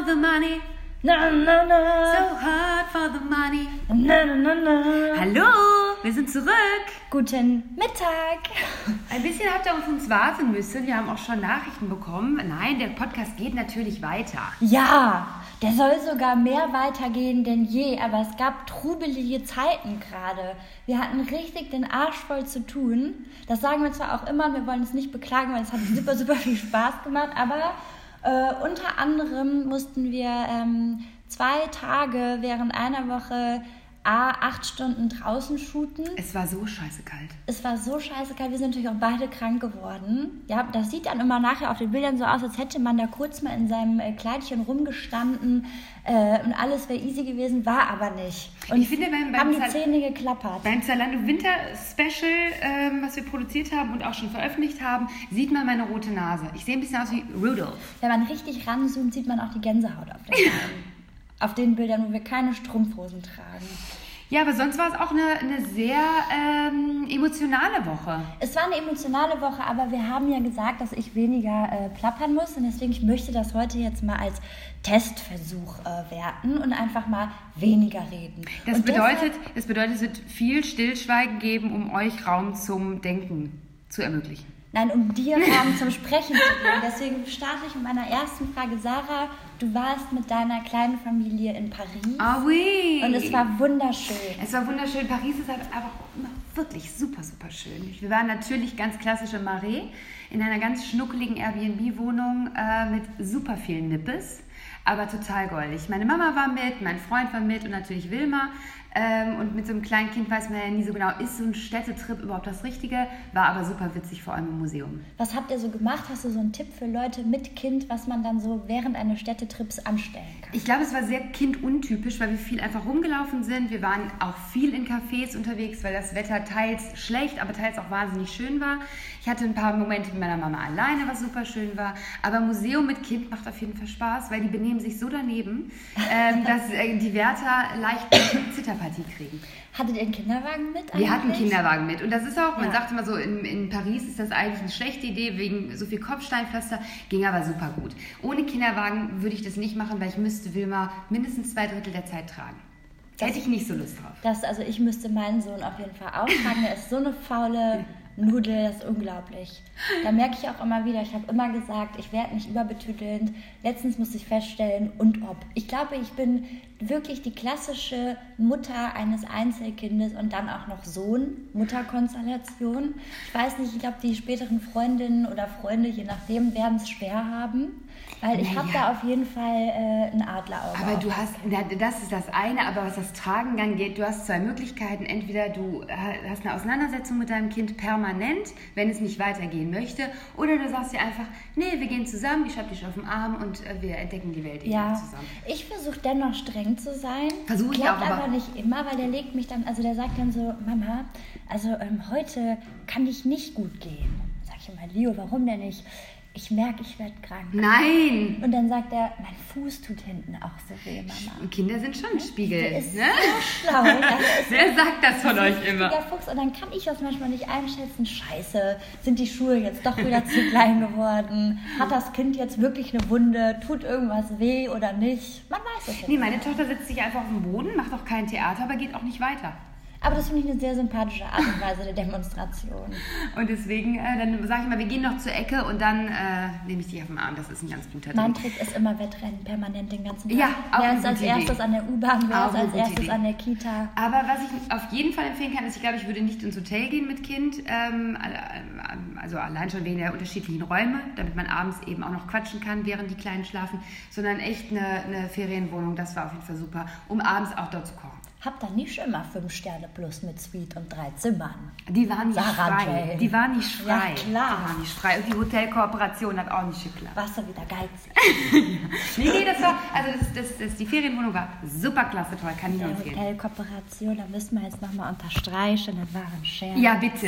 for the money. Na, na, na. So hard for the money. Na, na, na, na. Hallo, wir sind zurück. Guten Mittag. Ein bisschen habt ihr auf uns warten müssen. Wir haben auch schon Nachrichten bekommen. Nein, der Podcast geht natürlich weiter. Ja, der soll sogar mehr weitergehen denn je, aber es gab trubelige Zeiten gerade. Wir hatten richtig den Arsch voll zu tun. Das sagen wir zwar auch immer, wir wollen es nicht beklagen, weil es hat super, super viel Spaß gemacht, aber äh, unter anderem mussten wir ähm, zwei Tage während einer Woche A, acht Stunden draußen shooten. Es war so scheiße kalt. Es war so scheiße kalt, wir sind natürlich auch beide krank geworden. Ja, das sieht dann immer nachher auf den Bildern so aus, als hätte man da kurz mal in seinem äh, Kleidchen rumgestanden äh, und alles wäre easy gewesen, war aber nicht. Und Ich finde, beim- beim haben die Zähne geklappert. Beim Zalando Winter Special, ähm, was wir produziert haben und auch schon veröffentlicht haben, sieht man meine rote Nase. Ich sehe ein bisschen aus wie Rudolph. Wenn man richtig ranzoomt, sieht man auch die Gänsehaut auf den auf den Bildern, wo wir keine Strumpfhosen tragen. Ja, aber sonst war es auch eine, eine sehr ähm, emotionale Woche. Es war eine emotionale Woche, aber wir haben ja gesagt, dass ich weniger äh, plappern muss und deswegen ich möchte das heute jetzt mal als Testversuch äh, werten und einfach mal weniger reden. Das und bedeutet, das bedeutet, es wird viel Stillschweigen geben, um euch Raum zum Denken zu ermöglichen. Nein, um dir Raum zum Sprechen zu geben. Deswegen starte ich mit meiner ersten Frage. Sarah, du warst mit deiner kleinen Familie in Paris Ah oui! und es war wunderschön. Es war wunderschön. Paris ist halt aber immer wirklich super, super schön. Wir waren natürlich ganz klassisch im Marais in einer ganz schnuckeligen Airbnb-Wohnung äh, mit super vielen Nippes, aber total goldig. Meine Mama war mit, mein Freund war mit und natürlich Wilma. Ähm, und mit so einem kleinen Kind weiß man ja nie so genau, ist so ein Städtetrip überhaupt das Richtige? War aber super witzig, vor allem im Museum. Was habt ihr so gemacht? Hast du so einen Tipp für Leute mit Kind, was man dann so während eines Städtetrips anstellen kann? Ich glaube, es war sehr kinduntypisch, weil wir viel einfach rumgelaufen sind. Wir waren auch viel in Cafés unterwegs, weil das Wetter teils schlecht, aber teils auch wahnsinnig schön war. Ich hatte ein paar Momente mit meiner Mama alleine, was super schön war. Aber Museum mit Kind macht auf jeden Fall Spaß, weil die benehmen sich so daneben, ähm, dass äh, die Wärter leicht eine Zitterpartie kriegen. Hattet ihr einen Kinderwagen mit? Wir hatten einen eigentlich? Kinderwagen mit. Und das ist auch, man Ja. sagt immer so, in, in Paris ist das eigentlich eine schlechte Idee wegen so viel Kopfsteinpflaster. Ging aber super gut. Ohne Kinderwagen würde ich das nicht machen, weil ich müsste Wilma mindestens zwei Drittel der Zeit tragen. Da hätte ich nicht so Lust drauf. Das, also ich müsste meinen Sohn auf jeden Fall auftragen. Er ist so eine faule Nudel, das ist unglaublich. Da merke ich auch immer wieder, ich habe immer gesagt, ich werde nicht überbetütelnd. Letztens musste ich feststellen, und ob. Ich glaube, ich bin wirklich die klassische Mutter eines Einzelkindes und dann auch noch Sohn, Mutterkonstellation. Ich weiß nicht, ich glaube, die späteren Freundinnen oder Freunde, je nachdem, werden es schwer haben. Weil ich habe da auf jeden Fall äh, ein Adlerauge. Aber du hast, das ist das eine, aber was das Tragen angeht, du hast zwei Möglichkeiten. Entweder du äh, hast eine Auseinandersetzung mit deinem Kind permanent, wenn es nicht weitergehen möchte, oder du sagst dir einfach, nee, wir gehen zusammen, ich hab dich auf dem Arm und äh, wir entdecken die Welt eben Ja, zusammen. ich versuche dennoch streng zu sein. Versuch ich auch, aber- aber nicht immer, weil der legt mich dann, also der sagt dann so, Mama, also ähm, heute kann ich nicht gut gehen. Sag ich immer, Leo, warum denn nicht? Ich merke, ich werde krank. Nein! Und dann sagt er, mein Fuß tut hinten auch so weh, Mama. Kinder sind schon Spiegel. Der ist Ne? so schlau. ja, Wer sagt das von euch immer? Fuchs. Und dann kann ich das manchmal nicht einschätzen. Scheiße, sind die Schuhe jetzt doch wieder zu klein geworden? Hat das Kind jetzt wirklich eine Wunde? Tut irgendwas weh oder nicht? Man weiß es nicht. Nee, meine Tochter setzt sich einfach auf den Boden, macht auch kein Theater, aber geht auch nicht weiter. Aber das finde ich eine sehr sympathische Art und Weise der Demonstration. Und deswegen, äh, dann sage ich mal, wir gehen noch zur Ecke und dann äh, nehme ich dich auf den Arm. Das ist ein ganz guter Mein Trick. Trick ist immer Wettrennen, permanent den ganzen Tag. Ja, auch Wer ist als Idee. erstes an der U-Bahn, wer ist als erstes Idee. an der Kita. Aber was ich auf jeden Fall empfehlen kann, ist, ich glaube, ich würde nicht ins Hotel gehen mit Kind. Ähm, also allein schon wegen der unterschiedlichen Räume, damit man abends eben auch noch quatschen kann, während die Kleinen schlafen, sondern echt eine, eine Ferienwohnung. Das war auf jeden Fall super, um abends auch dort zu kochen. Hab da nicht mal 5 Sterne plus mit Suite und drei Zimmern. Die waren nicht Sarah frei. Jane. Die waren nicht Ja, frei. klar. Die waren nicht frei. Und die Hotelkooperation hat auch nicht geklappt. Warst du wieder geizig? Nee, nee, das war, also das, das, das, die Ferienwohnung war super klasse, toll, kann ich nur empfehlen. Hotelkooperation, da müssen wir jetzt nochmal unterstreichen, das war ein Scherz. Ja, bitte.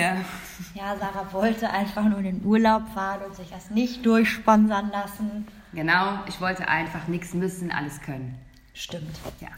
Ja, Sarah wollte einfach nur in den Urlaub fahren und sich das nicht durchsponsern lassen. Genau, ich wollte einfach nichts müssen, alles können. Stimmt. Ja.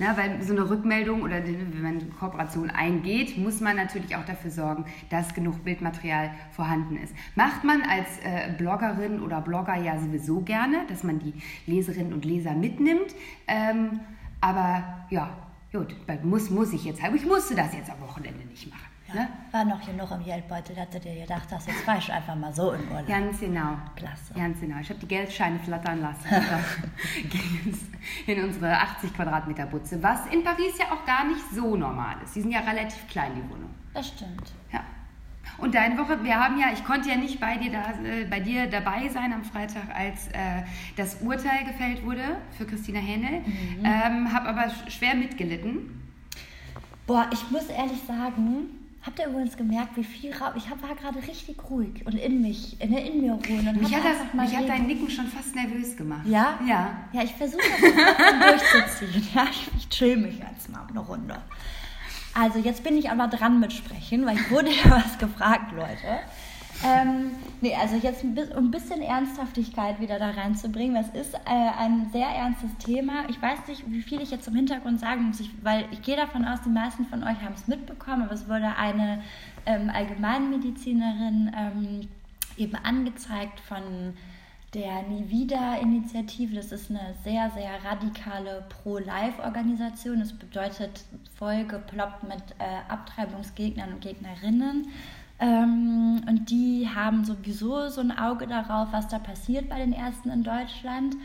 Na, weil so eine Rückmeldung oder wenn man eine Kooperation eingeht, muss man natürlich auch dafür sorgen, dass genug Bildmaterial vorhanden ist. Macht man als äh, Bloggerin oder Blogger ja sowieso gerne, dass man die Leserinnen und Leser mitnimmt. Ähm, aber ja, gut, muss, muss ich jetzt. Aber ich musste das jetzt am Wochenende nicht machen. Ne? War noch genug im Geldbeutel, hatte dir gedacht, dass jetzt fahr ich einfach mal so in Urlaub. Ganz genau. Klasse. Ganz genau. Ich habe die Geldscheine flattern lassen. in unsere 80 Quadratmeter Butze, was in Paris ja auch gar nicht so normal ist. Die sind ja relativ klein, die Wohnungen. Das stimmt. Ja. Und deine Woche, wir haben ja, ich konnte ja nicht bei dir, da, äh, bei dir dabei sein am Freitag, als äh, das Urteil gefällt wurde für Christina Hähnel, mhm. ähm, habe aber schwer mitgelitten. Boah, ich muss ehrlich sagen, Habt ihr übrigens gemerkt, wie viel Raum. Ich war gerade richtig ruhig und in mich, in, in mir ruhen. Und mich hat, das, mich hat dein Nicken schon fast nervös gemacht. Ja? Ja. Ja, ich versuche das durchzuziehen. Ja, ich, ich chill mich jetzt mal eine Runde. Also, jetzt bin ich aber dran mit Sprechen, weil ich wurde ja was gefragt, Leute. Ähm, nee, also jetzt um ein bisschen Ernsthaftigkeit wieder da reinzubringen. Das ist äh, ein sehr ernstes Thema. Ich weiß nicht, wie viel ich jetzt im Hintergrund sagen muss, ich, weil ich gehe davon aus, die meisten von euch haben es mitbekommen, aber es wurde eine ähm, Allgemeinmedizinerin ähm, eben angezeigt von der Nie wieder Initiative. Das ist eine sehr, sehr radikale Pro-Life-Organisation. Das bedeutet vollgeploppt mit äh, Abtreibungsgegnern und Gegnerinnen. Ähm, und die haben sowieso so ein Auge darauf, was da passiert bei den Ärzten in Deutschland.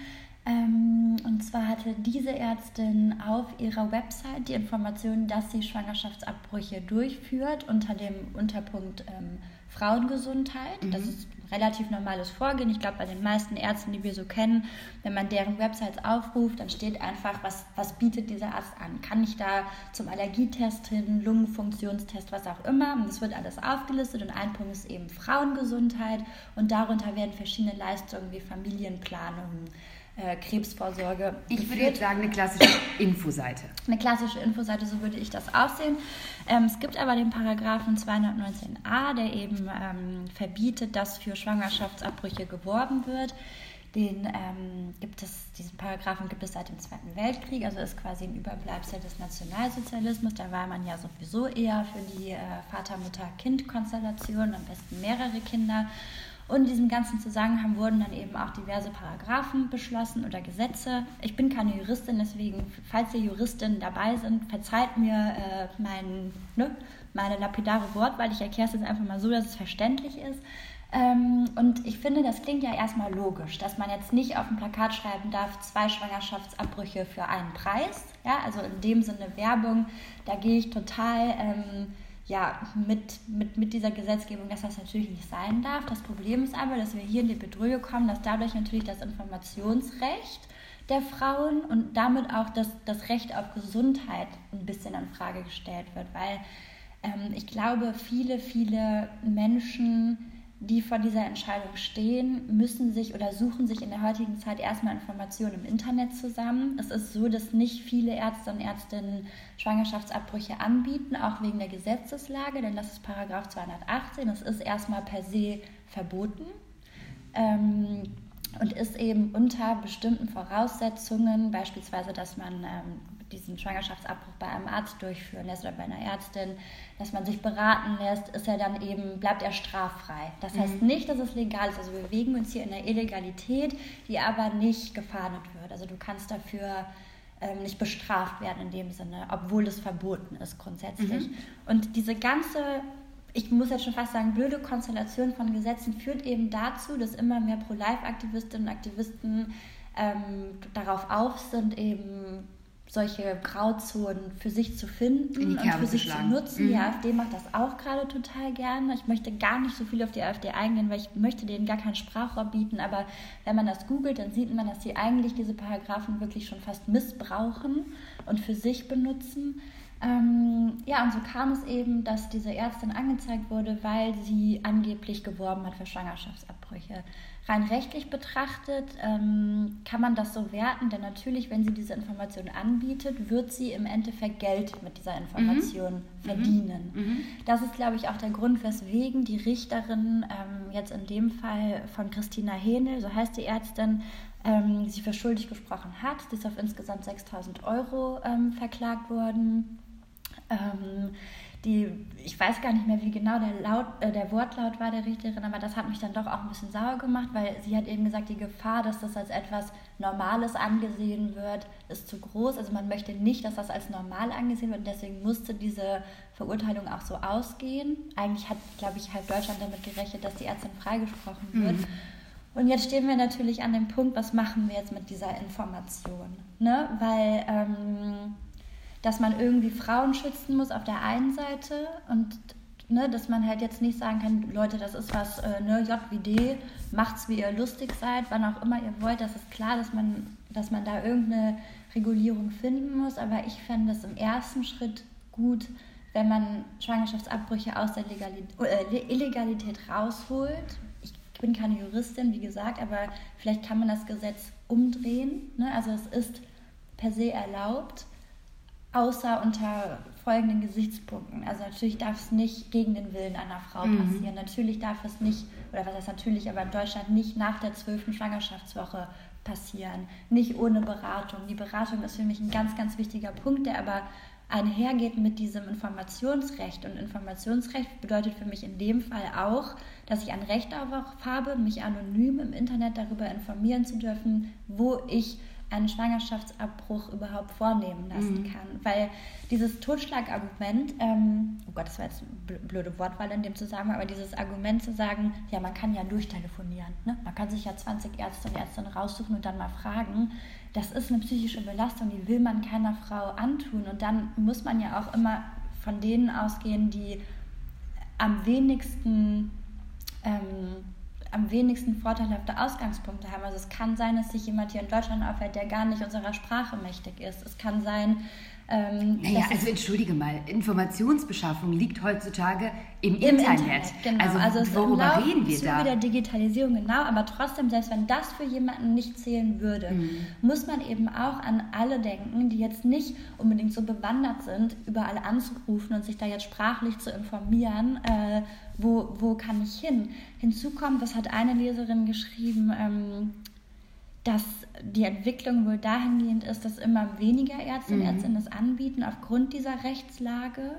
Ähm, und zwar hatte diese Ärztin auf ihrer Website die Information, dass sie Schwangerschaftsabbrüche durchführt unter dem Unterpunkt ähm, Frauengesundheit. Mhm. Das ist relativ normales Vorgehen. Ich glaube, bei den meisten Ärzten, die wir so kennen, wenn man deren Websites aufruft, dann steht einfach, was, was bietet dieser Arzt an. Kann ich da zum Allergietest hin, Lungenfunktionstest, was auch immer. Und das wird alles aufgelistet und ein Punkt ist eben Frauengesundheit und darunter werden verschiedene Leistungen wie Familienplanung, äh, Krebsvorsorge. Ich würde jetzt sagen, eine klassische Infoseite. Eine klassische Infoseite, so würde ich das aussehen. Ähm, es gibt aber den Paragraphen 219a, der eben ähm, verbietet, dass für Schwangerschaftsabbrüche geworben wird. Den ähm, gibt es, diesen Paragraphen gibt es seit dem Zweiten Weltkrieg, also ist quasi ein Überbleibsel des Nationalsozialismus. Da war man ja sowieso eher für die äh, Vater-Mutter-Kind-Konstellation, am besten mehrere Kinder. Und in diesem ganzen Zusammenhang wurden dann eben auch diverse Paragraphen beschlossen oder Gesetze. Ich bin keine Juristin, deswegen, falls ihr Juristinnen dabei sind, verzeiht mir äh, mein, ne, meine lapidare Wort, weil ich erkläre es jetzt einfach mal so, dass es verständlich ist. Ähm, und ich finde, das klingt ja erstmal logisch, dass man jetzt nicht auf dem Plakat schreiben darf, zwei Schwangerschaftsabbrüche für einen Preis. Ja, also in dem Sinne Werbung, da gehe ich total. Ähm, ja, mit, mit, mit dieser Gesetzgebung, dass das natürlich nicht sein darf. Das Problem ist aber, dass wir hier in die Bedrohung kommen, dass dadurch natürlich das Informationsrecht der Frauen und damit auch das, das Recht auf Gesundheit ein bisschen in Frage gestellt wird, weil ähm, ich glaube, viele, viele Menschen die vor dieser Entscheidung stehen, müssen sich oder suchen sich in der heutigen Zeit erstmal Informationen im Internet zusammen. Es ist so, dass nicht viele Ärzte und Ärztinnen Schwangerschaftsabbrüche anbieten, auch wegen der Gesetzeslage, denn das ist Paragraph 218. Es ist erstmal per se verboten. Ähm, und ist eben unter bestimmten Voraussetzungen, beispielsweise, dass man ähm, diesen Schwangerschaftsabbruch bei einem Arzt durchführen lässt oder bei einer Ärztin, dass man sich beraten lässt, ist er dann eben, bleibt er straffrei. Das mhm. heißt nicht, dass es legal ist. Also wir bewegen uns hier in der Illegalität, die aber nicht gefahndet wird. Also du kannst dafür ähm, nicht bestraft werden in dem Sinne, obwohl es verboten ist grundsätzlich. Mhm. Und diese ganze ich muss jetzt schon fast sagen, blöde Konstellation von Gesetzen führt eben dazu, dass immer mehr Pro-Life-Aktivistinnen und Aktivisten ähm, darauf auf sind, eben solche Grauzonen für sich zu finden und für sich zu nutzen. Mhm. Die AfD macht das auch gerade total gerne. Ich möchte gar nicht so viel auf die AfD eingehen, weil ich möchte denen gar kein Sprachrohr bieten. Aber wenn man das googelt, dann sieht man, dass sie eigentlich diese Paragraphen wirklich schon fast missbrauchen und für sich benutzen. Ähm, ja, und so kam es eben, dass diese Ärztin angezeigt wurde, weil sie angeblich geworben hat für Schwangerschaftsabbrüche. Rein rechtlich betrachtet ähm, kann man das so werten, denn natürlich, wenn sie diese Information anbietet, wird sie im Endeffekt Geld mit dieser Information mhm. verdienen. Mhm. mhm. Das ist, glaube ich, auch der Grund, weswegen die Richterin ähm, jetzt in dem Fall von Christina Hähnel, so heißt die Ärztin, ähm, sie für schuldig gesprochen hat. Sie ist auf insgesamt 6000 Euro ähm, verklagt worden. Ähm, die, ich weiß gar nicht mehr, wie genau der, Laut, äh, der Wortlaut war der Richterin, aber das hat mich dann doch auch ein bisschen sauer gemacht, weil sie hat eben gesagt, die Gefahr, dass das als etwas Normales angesehen wird, ist zu groß. Also man möchte nicht, dass das als normal angesehen wird und deswegen musste diese Verurteilung auch so ausgehen. Eigentlich hat, glaube ich, halb Deutschland damit gerechnet, dass die Ärztin freigesprochen wird. Mhm. Und jetzt stehen wir natürlich an dem Punkt, was machen wir jetzt mit dieser Information? Ne? Weil, ähm, dass man irgendwie Frauen schützen muss auf der einen Seite und ne, dass man halt jetzt nicht sagen kann, Leute, das ist was, äh, ne, D, macht's wie ihr lustig seid, wann auch immer ihr wollt. Das ist klar, dass man, dass man da irgendeine Regulierung finden muss, aber ich fände es im ersten Schritt gut, wenn man Schwangerschaftsabbrüche aus der Legalität, äh, Illegalität rausholt, ich bin keine Juristin, wie gesagt, aber vielleicht kann man das Gesetz umdrehen. Ne? Also es ist per se erlaubt, außer unter folgenden Gesichtspunkten. Also natürlich darf es nicht gegen den Willen einer Frau mhm. passieren. Natürlich darf es nicht, oder was heißt natürlich, aber in Deutschland nicht nach der zwölften Schwangerschaftswoche passieren. Nicht ohne Beratung. Die Beratung ist für mich ein ganz, ganz wichtiger Punkt, der aber einhergeht mit diesem Informationsrecht. Und Informationsrecht bedeutet für mich in dem Fall auch, dass ich ein Recht darauf habe, mich anonym im Internet darüber informieren zu dürfen, wo ich einen Schwangerschaftsabbruch überhaupt vornehmen lassen mhm. kann. Weil dieses Totschlagargument, ähm, oh Gott, das war jetzt eine blöde Wortwahl in dem Zusammenhang, aber dieses Argument zu sagen, ja, man kann ja durchtelefonieren. Ne? Man kann sich ja 20 Ärzte und Ärztinnen raussuchen und dann mal fragen. Das ist eine psychische Belastung, die will man keiner Frau antun. Und dann muss man ja auch immer von denen ausgehen, die am wenigsten ähm, am wenigsten vorteilhafte Ausgangspunkte haben. Also es kann sein, dass sich jemand hier in Deutschland aufhält, der gar nicht unserer Sprache mächtig ist. Es kann sein, ähm, naja, also entschuldige mal, Informationsbeschaffung liegt heutzutage im, im Internet. Internet. Genau. Also, also worüber reden wir da? der Digitalisierung, genau, aber trotzdem, selbst wenn das für jemanden nicht zählen würde, mhm. muss man eben auch an alle denken, die jetzt nicht unbedingt so bewandert sind, überall anzurufen und sich da jetzt sprachlich zu informieren, äh, wo, wo kann ich hin? Hinzu kommt, das hat eine Leserin geschrieben, ähm, dass die Entwicklung wohl dahingehend ist, dass immer weniger Ärzte und mhm. Ärztinnen es anbieten, aufgrund dieser Rechtslage.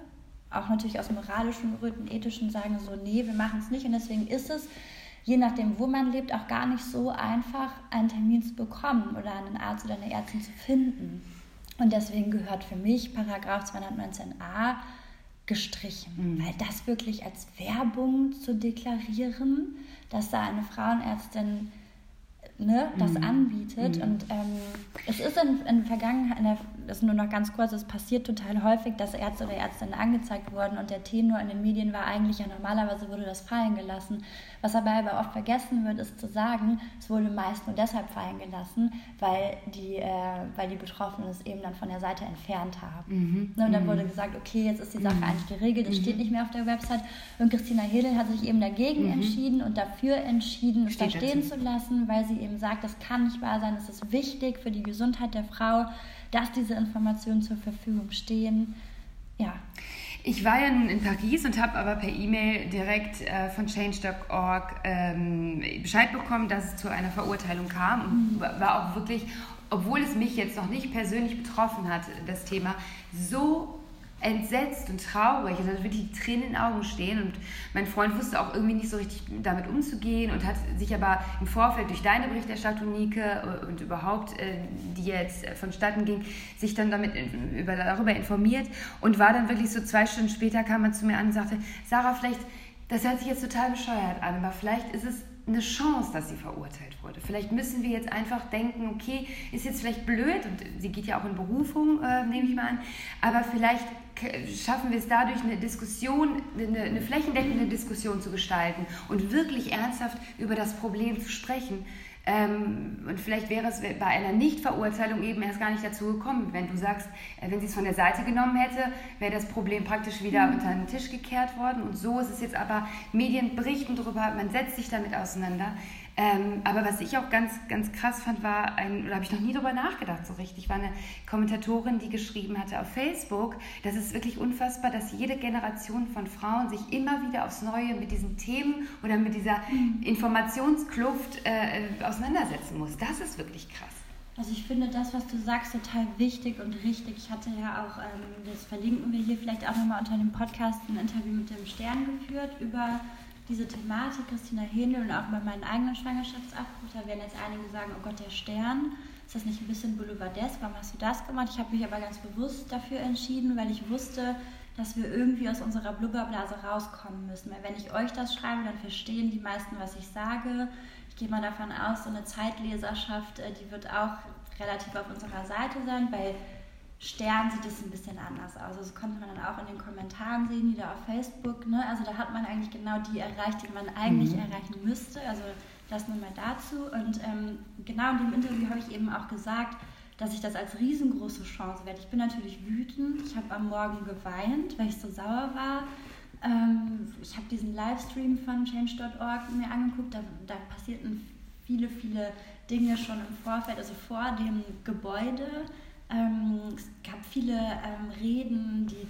Auch natürlich aus moralischen Gründen, ethischen sagen so, nee, wir machen es nicht. Und deswegen ist es, je nachdem, wo man lebt, auch gar nicht so einfach, einen Termin zu bekommen oder einen Arzt oder eine Ärztin zu finden. Und deswegen gehört für mich Paragraph 219a gestrichen, mhm. weil das wirklich als Werbung zu deklarieren, dass da eine Frauenärztin ne, das mhm. anbietet. Mhm. Und ähm, es ist in, in Vergangenheit, in der, das ist nur noch ganz kurz, es passiert total häufig, dass Ärzte oder Ärztinnen angezeigt wurden und der Tenor in den Medien war eigentlich ja normalerweise wurde das fallen gelassen. Was dabei aber oft vergessen wird, ist zu sagen, es wurde meist nur deshalb fallen gelassen, weil die, äh, weil die Betroffenen es eben dann von der Seite entfernt haben. Mhm. Ne, und dann mhm. wurde gesagt, okay, jetzt ist die Sache mhm. eigentlich geregelt, es steht nicht mehr auf der Website. Und Christina Hedel hat sich eben dagegen entschieden und dafür entschieden, es da stehen zu lassen, weil sie eben sagt, das kann nicht wahr sein, es ist wichtig für die Gesundheit der Frau, dass diese Informationen zur Verfügung stehen. Ja. Ich war ja nun in Paris und habe aber per E-Mail direkt äh, von Change.org ähm, Bescheid bekommen, dass es zu einer Verurteilung kam und mhm. war auch wirklich, obwohl es mich jetzt noch nicht persönlich betroffen hat, das Thema, so entsetzt und traurig. Also wirklich die Tränen in den Augen stehen. Und mein Freund wusste auch irgendwie nicht so richtig damit umzugehen und hat sich aber im Vorfeld durch deine Berichterstattung, Nike, äh, und überhaupt, äh, die jetzt vonstatten ging, sich dann damit über, darüber informiert und war dann wirklich so zwei Stunden später kam er zu mir an und sagte, Sarah, vielleicht, das hört sich jetzt total bescheuert an, aber vielleicht ist es eine Chance, dass sie verurteilt wurde. Vielleicht müssen wir jetzt einfach denken, okay, ist jetzt vielleicht blöd und sie geht ja auch in Berufung, äh, nehme ich mal an, aber vielleicht schaffen wir es dadurch, eine Diskussion, eine, eine flächendeckende Diskussion zu gestalten und wirklich ernsthaft über das Problem zu sprechen. Ähm, und vielleicht wäre es bei einer Nichtverurteilung eben erst gar nicht dazu gekommen. Wenn du sagst, äh, wenn sie es von der Seite genommen hätte, wäre das Problem praktisch wieder mhm. unter den Tisch gekehrt worden. Und so ist es jetzt aber, Medien berichten darüber, man setzt sich damit auseinander. Ähm, aber was ich auch ganz, ganz krass fand, war ein, oder habe ich noch nie drüber nachgedacht so richtig, war eine Kommentatorin, die geschrieben hatte auf Facebook, das ist wirklich unfassbar, dass jede Generation von Frauen sich immer wieder aufs Neue mit diesen Themen oder mit dieser mhm. Informationskluft äh, auseinandersetzen muss. Das ist wirklich krass. Also ich finde das, was du sagst, total wichtig und richtig. Ich hatte ja auch, ähm, das verlinken wir hier vielleicht auch nochmal unter dem Podcast, ein Interview mit dem Stern geführt über diese Thematik, Christina Händel und auch über meinen eigenen Schwangerschaftsabbruch, da werden jetzt einige sagen, oh Gott, der Stern, ist das nicht ein bisschen boulevardesk, warum hast du das gemacht? Ich habe mich aber ganz bewusst dafür entschieden, weil ich wusste, dass wir irgendwie aus unserer Blubberblase rauskommen müssen. Weil wenn ich euch das schreibe, dann verstehen die meisten, was ich sage. Ich gehe mal davon aus, so eine Zeitleserschaft, äh, die wird auch relativ auf unserer Seite sein. Bei Stern sieht es ein bisschen anders aus. Das konnte man dann auch in den Kommentaren sehen, die da auf Facebook. Ne? Also da hat man eigentlich genau die erreicht, die man eigentlich mhm. erreichen müsste. Also das nur mal dazu. Und ähm, genau in dem Interview habe ich eben auch gesagt, dass ich das als riesengroße Chance werde. Ich bin natürlich wütend. Ich habe am Morgen geweint, weil ich so sauer war. Ähm, ich habe diesen Livestream von change.org mir angeguckt. Da, da passierten viele, viele Dinge schon im Vorfeld, also vor dem Gebäude es gab viele ähm, Reden, die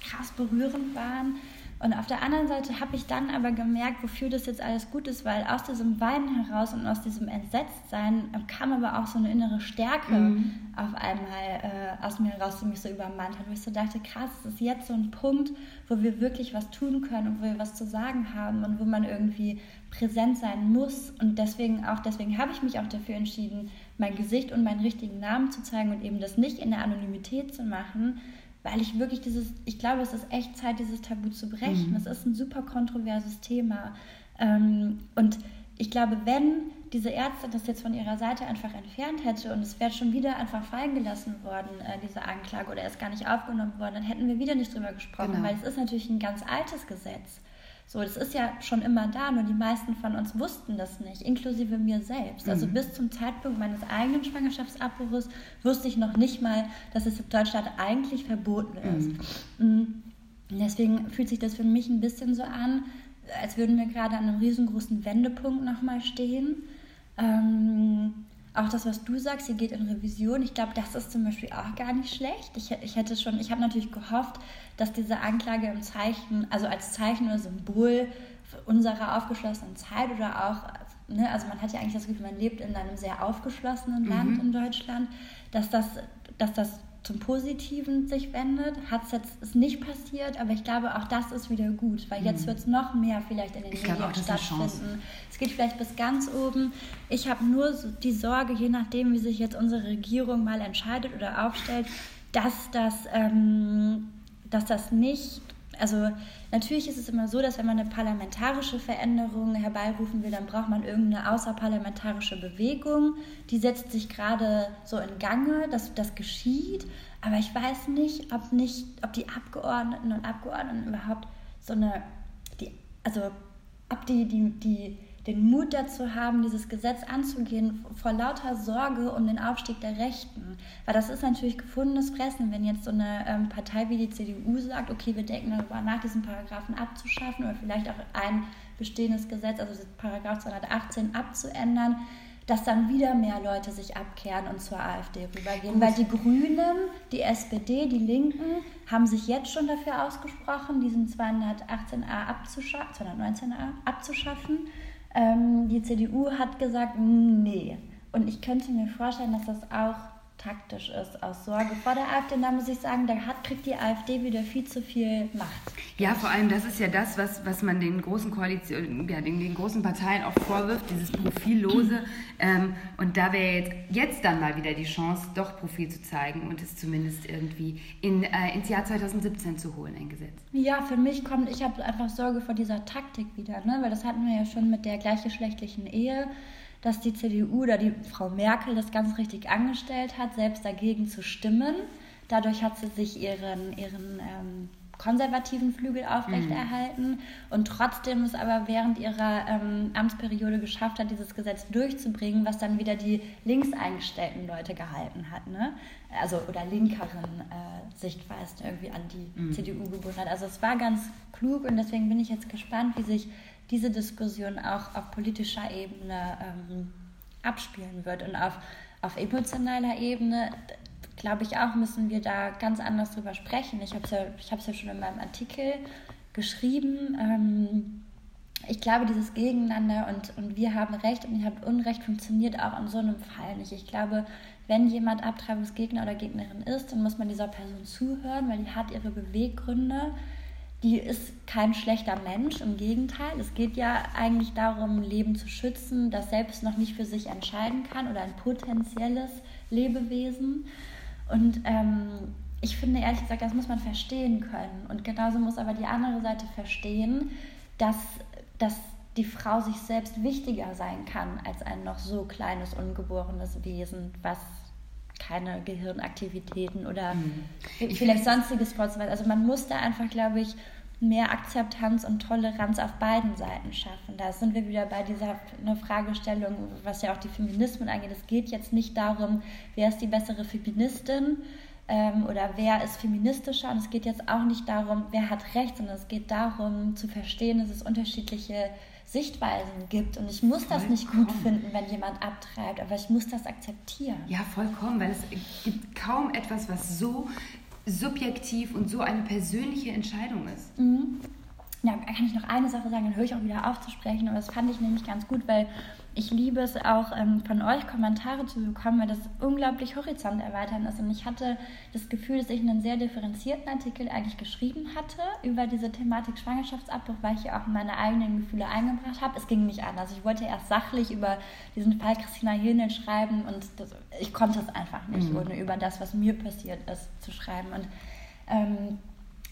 krass berührend waren. Und auf der anderen Seite habe ich dann aber gemerkt, wofür das jetzt alles gut ist, weil aus diesem Weinen heraus und aus diesem Entsetztsein kam aber auch so eine innere Stärke mhm. auf einmal äh, aus mir heraus, die mich so übermannt hat. Wo ich so dachte, krass, es ist jetzt so ein Punkt, wo wir wirklich was tun können und wo wir was zu sagen haben und wo man irgendwie präsent sein muss. Und deswegen auch, deswegen habe ich mich auch dafür entschieden, mein Gesicht und meinen richtigen Namen zu zeigen und eben das nicht in der Anonymität zu machen, weil ich wirklich dieses, ich glaube, es ist echt Zeit, dieses Tabu zu brechen. Mhm. Es ist ein super kontroverses Thema. Ähm, und ich glaube, wenn diese Ärzte das jetzt von ihrer Seite einfach entfernt hätte und es wäre schon wieder einfach fallen gelassen worden, äh, diese Anklage, oder erst gar nicht aufgenommen worden, dann hätten wir wieder nicht drüber gesprochen, genau. weil es ist natürlich ein ganz altes Gesetz. So, das ist ja schon immer da, nur die meisten von uns wussten das nicht, inklusive mir selbst. Also mhm. bis zum Zeitpunkt meines eigenen Schwangerschaftsabbruches wusste ich noch nicht mal, dass es in Deutschland eigentlich verboten ist. Mhm. mhm. Deswegen fühlt sich das für mich ein bisschen so an, als würden wir gerade an einem riesengroßen Wendepunkt nochmal stehen. Ähm, auch das, was du sagst, sie geht in Revision. Ich glaube, das ist zum Beispiel auch gar nicht schlecht. Ich, ich hätte schon, ich habe natürlich gehofft, dass diese Anklage im Zeichen, also als Zeichen oder Symbol unserer aufgeschlossenen Zeit oder auch, ne, also man hat ja eigentlich das Gefühl, man lebt in einem sehr aufgeschlossenen Land mhm. in Deutschland, dass das, dass das zum Positiven sich wendet. Hat es jetzt ist nicht passiert, aber ich glaube, auch das ist wieder gut, weil jetzt mhm. wird es noch mehr vielleicht in den ich Medien stattfinden. Es geht vielleicht bis ganz oben. Ich habe nur die Sorge, je nachdem, wie sich jetzt unsere Regierung mal entscheidet oder aufstellt, dass das, ähm, dass das nicht also natürlich ist es immer so, dass wenn man eine parlamentarische Veränderung herbeirufen will, dann braucht man irgendeine außerparlamentarische Bewegung. Die setzt sich gerade so in Gange, dass das geschieht. Aber ich weiß nicht, ob nicht, ob die Abgeordneten und Abgeordneten überhaupt so eine, die, also ob die, die, die den Mut dazu haben, dieses Gesetz anzugehen, vor lauter Sorge um den Aufstieg der Rechten. Weil das ist natürlich gefundenes Fressen, wenn jetzt so eine ähm, Partei wie die CDU sagt, okay, wir denken darüber nach, diesen Paragraphen abzuschaffen oder vielleicht auch ein bestehendes Gesetz, also Paragraph 218 abzuändern, dass dann wieder mehr Leute sich abkehren und zur AfD rübergehen. Weil die Grünen, die SPD, die Linken haben sich jetzt schon dafür ausgesprochen, diesen 218a abzuschaffen, 219a abzuschaffen. Ähm, die CDU hat gesagt, nee. Und ich könnte mir vorstellen, dass das auch taktisch ist, aus Sorge vor der AfD. Und da muss ich sagen, da hat, kriegt die AfD wieder viel zu viel Macht. Ja, vor allem, das ist ja das, was, was man den großen Koalitionen, ja, den, den großen Parteien auch vorwirft, dieses Profillose. ähm, und da wäre jetzt, jetzt dann mal wieder die Chance, doch Profil zu zeigen und es zumindest irgendwie in, äh, ins Jahr 2017 zu holen, ein Gesetz. Ja, für mich kommt, ich habe einfach Sorge vor dieser Taktik wieder, ne? weil das hatten wir ja schon mit der gleichgeschlechtlichen Ehe dass die CDU oder die Frau Merkel das ganz richtig angestellt hat, selbst dagegen zu stimmen. Dadurch hat sie sich ihren, ihren ähm, konservativen Flügel aufrechterhalten mhm. und trotzdem es aber während ihrer ähm, Amtsperiode geschafft hat, dieses Gesetz durchzubringen, was dann wieder die links eingestellten Leute gehalten hat. Ne? Also oder linkeren äh, Sichtweisen irgendwie an die mhm. CDU gebunden hat. Also es war ganz klug und deswegen bin ich jetzt gespannt, wie sich diese Diskussion auch auf politischer Ebene ähm, abspielen wird. Und auf, auf emotionaler Ebene, glaube ich auch, müssen wir da ganz anders drüber sprechen. Ich habe es ja, ja schon in meinem Artikel geschrieben. Ähm, ich glaube, dieses Gegeneinander und, und wir haben Recht und ihr habt Unrecht funktioniert auch in so einem Fall nicht. Ich glaube, wenn jemand Abtreibungsgegner oder Gegnerin ist, dann muss man dieser Person zuhören, weil die hat ihre Beweggründe. Die ist kein schlechter Mensch, im Gegenteil. Es geht ja eigentlich darum, Leben zu schützen, das selbst noch nicht für sich entscheiden kann oder ein potenzielles Lebewesen. Und ähm, ich finde ehrlich gesagt, das muss man verstehen können. Und genauso muss aber die andere Seite verstehen, dass, dass die Frau sich selbst wichtiger sein kann als ein noch so kleines, ungeborenes Wesen, was keine Gehirnaktivitäten oder mhm. vielleicht sonstiges vorzuweisen. Also man muss da einfach, glaube ich, mehr Akzeptanz und Toleranz auf beiden Seiten schaffen. Da sind wir wieder bei dieser eine Fragestellung, was ja auch die Feminismen angeht. Es geht jetzt nicht darum, wer ist die bessere Feministin ähm, oder wer ist feministischer. Und es geht jetzt auch nicht darum, wer hat recht, sondern es geht darum zu verstehen, dass es unterschiedliche Sichtweisen gibt. Und ich muss vollkommen. das nicht gut finden, wenn jemand abtreibt, aber ich muss das akzeptieren. Ja, vollkommen, weil es gibt kaum etwas, was so subjektiv und so eine persönliche Entscheidung ist. Mhm. Ja, kann ich noch eine Sache sagen, dann höre ich auch wieder auf zu sprechen. Aber das fand ich nämlich ganz gut, weil ich liebe es auch ähm, von euch Kommentare zu bekommen, weil das unglaublich horizont erweitern ist. Und ich hatte das Gefühl, dass ich einen sehr differenzierten Artikel eigentlich geschrieben hatte über diese Thematik Schwangerschaftsabbruch, weil ich ja auch meine eigenen Gefühle eingebracht habe. Es ging nicht anders. Ich wollte erst sachlich über diesen Fall Christina Hilnel schreiben und das, ich konnte es einfach nicht, mhm. ohne über das, was mir passiert ist, zu schreiben. Und ähm,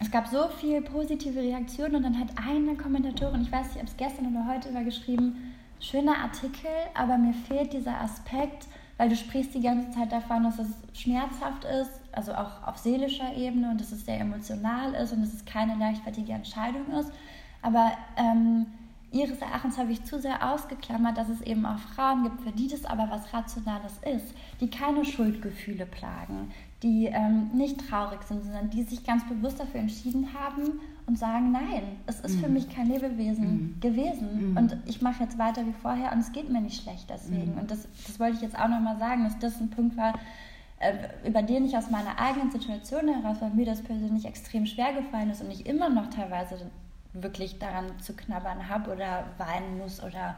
es gab so viel positive Reaktionen und dann hat eine Kommentatorin, ich weiß nicht, ob es gestern oder heute war, geschrieben, schöner Artikel, aber mir fehlt dieser Aspekt, weil du sprichst die ganze Zeit davon, dass es schmerzhaft ist, also auch auf seelischer Ebene und dass es sehr emotional ist und dass es keine leichtfertige Entscheidung ist. Aber ähm, ihres Erachtens habe ich zu sehr ausgeklammert, dass es eben auch Frauen gibt, für die das aber was Rationales ist, die keine Schuldgefühle plagen, die ähm, nicht traurig sind, sondern die sich ganz bewusst dafür entschieden haben und sagen, nein, es ist mhm. für mich kein Lebewesen mhm. gewesen mhm. und ich mache jetzt weiter wie vorher und es geht mir nicht schlecht deswegen. Mhm. Und das, das wollte ich jetzt auch nochmal sagen, dass das ein Punkt war, äh, über den ich aus meiner eigenen Situation heraus, weil mir das persönlich extrem schwer gefallen ist und ich immer noch teilweise wirklich daran zu knabbern habe oder weinen muss oder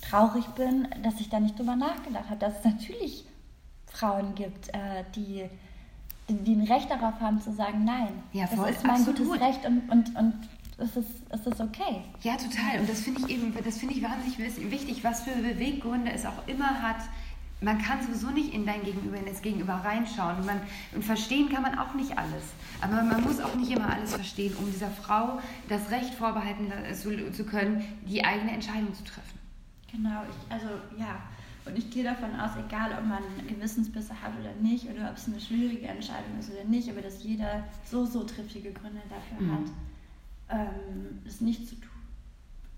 traurig bin, dass ich da nicht drüber nachgedacht habe, dass es natürlich Frauen gibt, äh, die, die ein Recht darauf haben zu sagen, nein, ja, voll, das ist mein absolut. gutes Recht und, und, und es ist, es ist okay. Ja, total. Und das finde ich eben, das finde ich wahnsinnig wichtig, was für Beweggründe es auch immer hat. Man kann sowieso nicht in dein Gegenüber, in das Gegenüber reinschauen. Und, man, und verstehen kann man auch nicht alles. Aber man muss auch nicht immer alles verstehen, um dieser Frau das Recht vorbehalten zu, zu können, die eigene Entscheidung zu treffen. Genau, ich, also ja, und ich gehe davon aus, egal ob man Gewissensbisse hat oder nicht, oder ob es eine schwierige Entscheidung ist oder nicht, aber dass jeder so, so triftige Gründe dafür mhm. hat, ähm, es nicht zu tun.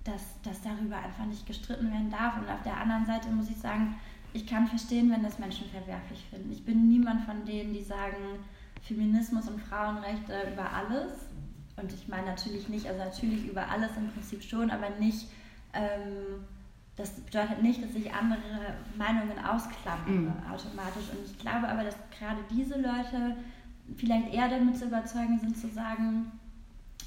Dass, dass darüber einfach nicht gestritten werden darf. Und auf der anderen Seite muss ich sagen, ich kann verstehen, wenn das Menschen verwerflich finden. Ich bin niemand von denen, die sagen, Feminismus und Frauenrechte über alles. Und ich meine natürlich nicht, also natürlich über alles im Prinzip schon, aber nicht ähm, das bedeutet nicht, dass ich andere Meinungen ausklammere mhm. automatisch. Und ich glaube aber, dass gerade diese Leute vielleicht eher damit zu überzeugen sind, zu sagen,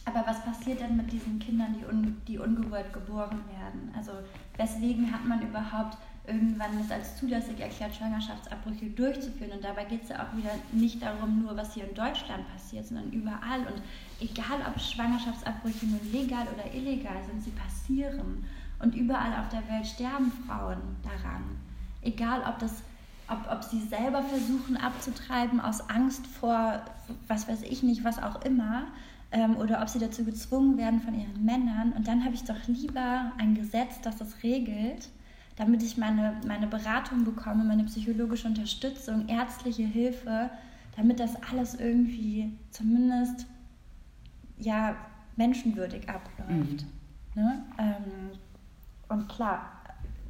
aber was passiert denn mit diesen Kindern, die, un, die ungewollt geboren werden? Also weswegen hat man überhaupt irgendwann es als zulässig erklärt, Schwangerschaftsabbrüche durchzuführen? Und dabei geht es ja auch wieder nicht darum, nur was hier in Deutschland passiert, sondern überall. Und egal, ob Schwangerschaftsabbrüche nun legal oder illegal sind, sie passieren. Und überall auf der Welt sterben Frauen daran. Egal, ob, das, ob, ob sie selber versuchen abzutreiben aus Angst vor, was weiß ich nicht, was auch immer, ähm, oder ob sie dazu gezwungen werden von ihren Männern. Und dann habe ich doch lieber ein Gesetz, das das regelt, damit ich meine, meine Beratung bekomme, meine psychologische Unterstützung, ärztliche Hilfe, damit das alles irgendwie zumindest ja, menschenwürdig abläuft. Mhm. Ne? Ähm, und klar,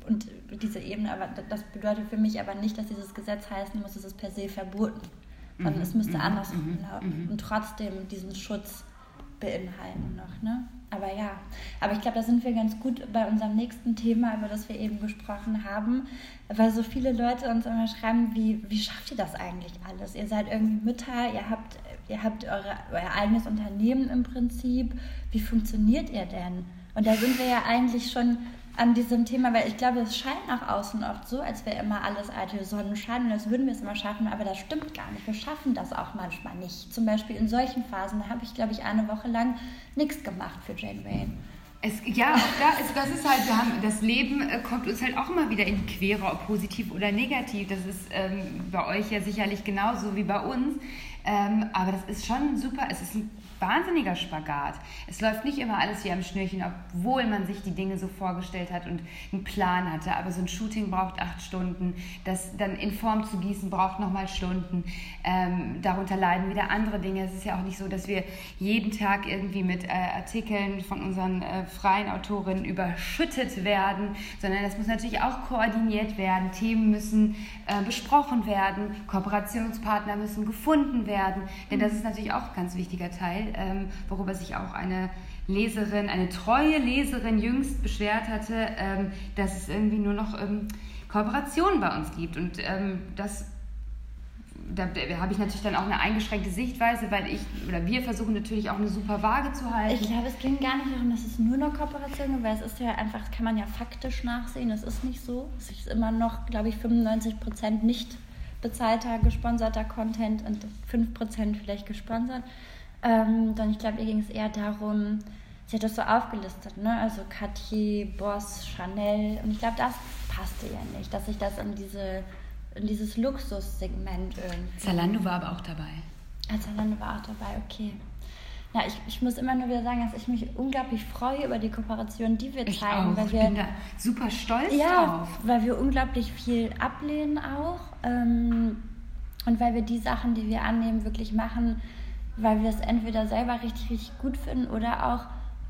und diese Ebene, aber das bedeutet für mich aber nicht, dass dieses Gesetz heißen muss, es ist per se verboten, sondern mhm, es müsste mhm, andersrum mhm, laufen mhm. und trotzdem diesen Schutz beinhalten noch, ne? Aber ja, aber ich glaube, da sind wir ganz gut bei unserem nächsten Thema, über das wir eben gesprochen haben, weil so viele Leute uns immer schreiben, wie, wie schafft ihr das eigentlich alles? Ihr seid irgendwie Mütter, ihr habt, ihr habt eure, euer eigenes Unternehmen im Prinzip. Wie funktioniert ihr denn? Und da sind wir ja eigentlich schon an diesem Thema, weil ich glaube, es scheint nach außen oft so, als wäre immer alles alte Sonnenschein und als würden wir es immer schaffen, aber das stimmt gar nicht. Wir schaffen das auch manchmal nicht. Zum Beispiel in solchen Phasen, da habe ich, glaube ich, eine Woche lang nichts gemacht für Jane Wayne. Es, ja, da ist, das ist halt, wir haben, das Leben äh, kommt uns halt auch immer wieder in die Quere, ob positiv oder negativ. Das ist ähm, bei euch ja sicherlich genauso wie bei uns. Ähm, aber das ist schon super. Es ist ein wahnsinniger Spagat. Es läuft nicht immer alles wie am Schnürchen, obwohl man sich die Dinge so vorgestellt hat und einen Plan hatte. Aber so ein Shooting braucht acht Stunden. Das dann in Form zu gießen braucht nochmal Stunden. Ähm, darunter leiden wieder andere Dinge. Es ist ja auch nicht so, dass wir jeden Tag irgendwie mit äh, Artikeln von unseren äh, freien Autorinnen überschüttet werden, sondern das muss natürlich auch koordiniert werden. Themen müssen äh, besprochen werden. Kooperationspartner müssen gefunden werden. Denn das ist natürlich auch ein ganz wichtiger Teil ähm, worüber sich auch eine Leserin, eine treue Leserin jüngst beschwert hatte, ähm, dass es irgendwie nur noch ähm, Kooperationen bei uns gibt. Und ähm, das da, da habe ich natürlich dann auch eine eingeschränkte Sichtweise, weil ich oder wir versuchen natürlich auch eine super Waage zu halten. Ich glaube, es ging gar nicht darum, dass es nur noch Kooperation gibt, weil es ist ja einfach, kann man ja faktisch nachsehen, es ist nicht so. Es ist immer noch, glaube ich, 95 Prozent nicht bezahlter, gesponserter Content und 5 Prozent vielleicht gesponsert. Ähm, dann, ich glaube, ihr ging es eher darum, sie hat das so aufgelistet, ne? Also Cartier, Boss, Chanel. Und ich glaube, das passte ihr nicht, dass ich das in, diese, in dieses Luxussegment irgendwie. Zalando war aber auch dabei. Ah, Zalando war auch dabei, okay. Ja, ich, ich muss immer nur wieder sagen, dass ich mich unglaublich freue über die Kooperation, die wir ich zeigen. Auch. Weil ich wir, bin da super stolz ja, drauf. weil wir unglaublich viel ablehnen auch. Ähm, und weil wir die Sachen, die wir annehmen, wirklich machen, weil wir es entweder selber richtig, richtig gut finden oder auch,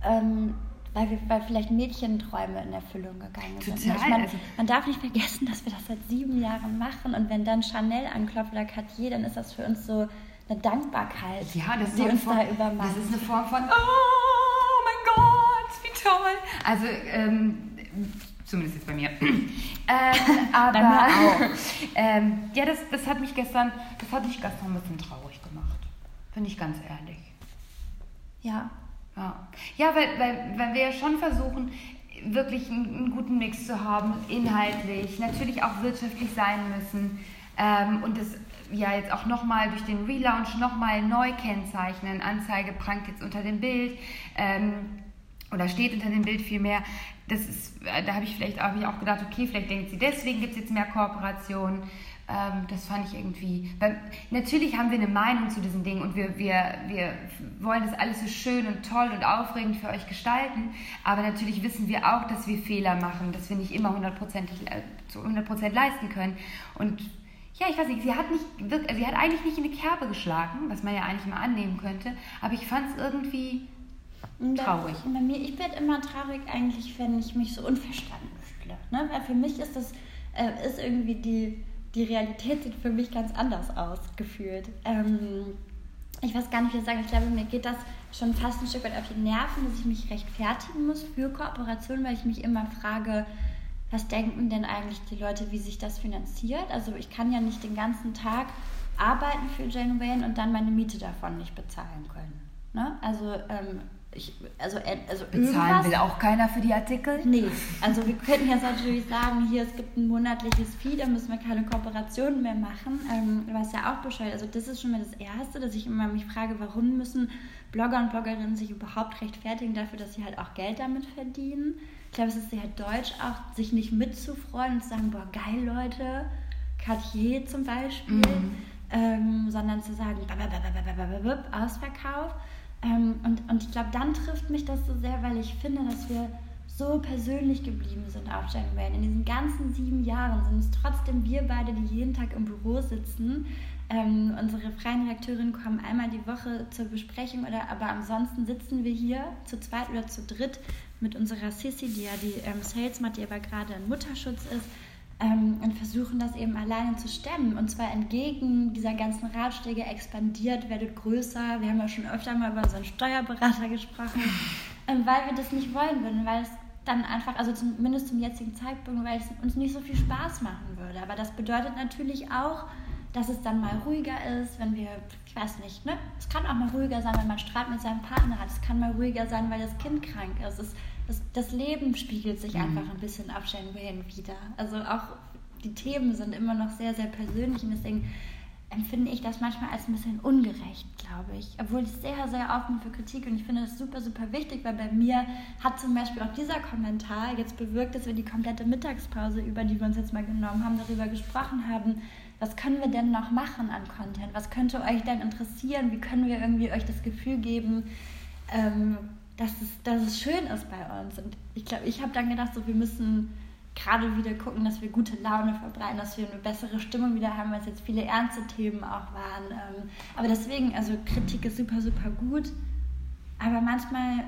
ähm, weil, wir, weil vielleicht Mädchenträume in Erfüllung gegangen Total, sind. Ich mein, also- man darf nicht vergessen, dass wir das seit sieben Jahren machen und wenn dann Chanel anklopft oder Cartier, dann ist das für uns so eine Dankbarkeit, Ja, das die uns Form, da übermacht. Das ist eine Form von, oh mein Gott, wie toll. Also, ähm, zumindest jetzt bei mir. ähm, aber, auch. ähm, ja, das, das hat mich gestern, das hat mich gestern ein bisschen traurig. Bin ich ganz ehrlich. ja, Ja, ja weil, weil, weil wir ja schon versuchen, wirklich einen, einen guten Mix zu haben, inhaltlich, natürlich auch wirtschaftlich sein müssen ähm, und das ja jetzt auch nochmal durch den Relaunch nochmal neu kennzeichnen. Anzeige prangt jetzt unter dem Bild ähm, oder steht unter dem Bild vielmehr. Das ist, äh, da habe ich vielleicht hab ich auch gedacht, okay, vielleicht denkt sie, deswegen gibt es jetzt mehr Kooperationen. Ähm, das fand ich irgendwie. Weil natürlich haben wir eine Meinung zu diesen Dingen und wir, wir, wir wollen das alles so schön und toll und aufregend für euch gestalten. Aber natürlich wissen wir auch, dass wir Fehler machen, dass wir nicht immer hundertprozentig äh, zu 100% leisten können. Und ja, ich weiß nicht, sie hat, nicht, sie hat eigentlich nicht in die Kerbe geschlagen, was man ja eigentlich mal annehmen könnte. Aber ich fand es irgendwie Traurig. Bei mir, ich werde immer traurig eigentlich, wenn ich mich so unverstanden fühle. Ne? Weil für mich ist das, äh, ist irgendwie die, die Realität sieht für mich ganz anders aus, gefühlt. Ähm, ich weiß gar nicht, wie ich sagen. Ich glaube, mir geht das schon fast ein Stück weit auf die Nerven, dass ich mich rechtfertigen muss für Kooperation, weil ich mich immer frage, was denken denn eigentlich die Leute, wie sich das finanziert? Also ich kann ja nicht den ganzen Tag arbeiten für Jane Wayne und dann meine Miete davon nicht bezahlen können. Ne? Also, ähm, ich, also, äh, also bezahlen will auch keiner für die Artikel. Nee, also wir könnten jetzt natürlich sagen, hier es gibt ein monatliches Fee, da müssen wir keine Kooperationen mehr machen, ähm, was ja auch Bescheid. Also das ist schon mal das Erste, dass ich immer mich frage, warum müssen Blogger und Bloggerinnen sich überhaupt rechtfertigen dafür, dass sie halt auch Geld damit verdienen. Ich glaube, es ist sehr deutsch auch, sich nicht mitzufreuen und zu sagen, boah, geil Leute, Cartier zum Beispiel, ähm, sondern zu sagen, bap, Ähm, und, und ich glaube, dann trifft mich das so sehr, weil ich finde, dass wir so persönlich geblieben sind auf Jane Wayne. In diesen ganzen sieben Jahren sind es trotzdem wir beide, die jeden Tag im Büro sitzen. Ähm, unsere freien Redakteurinnen kommen einmal die Woche zur Besprechung, oder, aber ansonsten sitzen wir hier zu zweit oder zu dritt mit unserer Sissy, die ja die ähm, Sales macht, die aber gerade in Mutterschutz ist, ähm, und versuchen das eben alleine zu stemmen. Und zwar entgegen dieser ganzen Ratschläge expandiert, werdet größer. Wir haben ja schon öfter mal über unseren Steuerberater gesprochen, ähm, weil wir das nicht wollen würden, weil es dann einfach, also zumindest zum jetzigen Zeitpunkt, weil es uns nicht so viel Spaß machen würde. Aber das bedeutet natürlich auch, dass es dann mal ruhiger ist, wenn wir, ich weiß nicht, ne? Es kann auch mal ruhiger sein, wenn man Streit mit seinem Partner hat. Es kann mal ruhiger sein, weil das Kind krank ist. Es, das, das Leben spiegelt sich mhm. einfach ein bisschen auf Shane Wayne wieder. Also auch die Themen sind immer noch sehr, sehr persönlich und deswegen empfinde ich das manchmal als ein bisschen ungerecht, glaube ich. Obwohl ich sehr, sehr offen für Kritik und ich finde das super, super wichtig, weil bei mir hat zum Beispiel auch dieser Kommentar jetzt bewirkt, dass wir die komplette Mittagspause, über die wir uns jetzt mal genommen haben, darüber gesprochen haben, was können wir denn noch machen an Content? Was könnte euch denn interessieren? Wie können wir irgendwie euch das Gefühl geben, ähm, dass, es, dass es schön ist bei uns? Und ich glaube, ich habe dann gedacht, so, wir müssen gerade wieder gucken, dass wir gute Laune verbreiten, dass wir eine bessere Stimmung wieder haben, weil es jetzt viele ernste Themen auch waren. Ähm, aber deswegen, also Kritik ist super, super gut. Aber manchmal,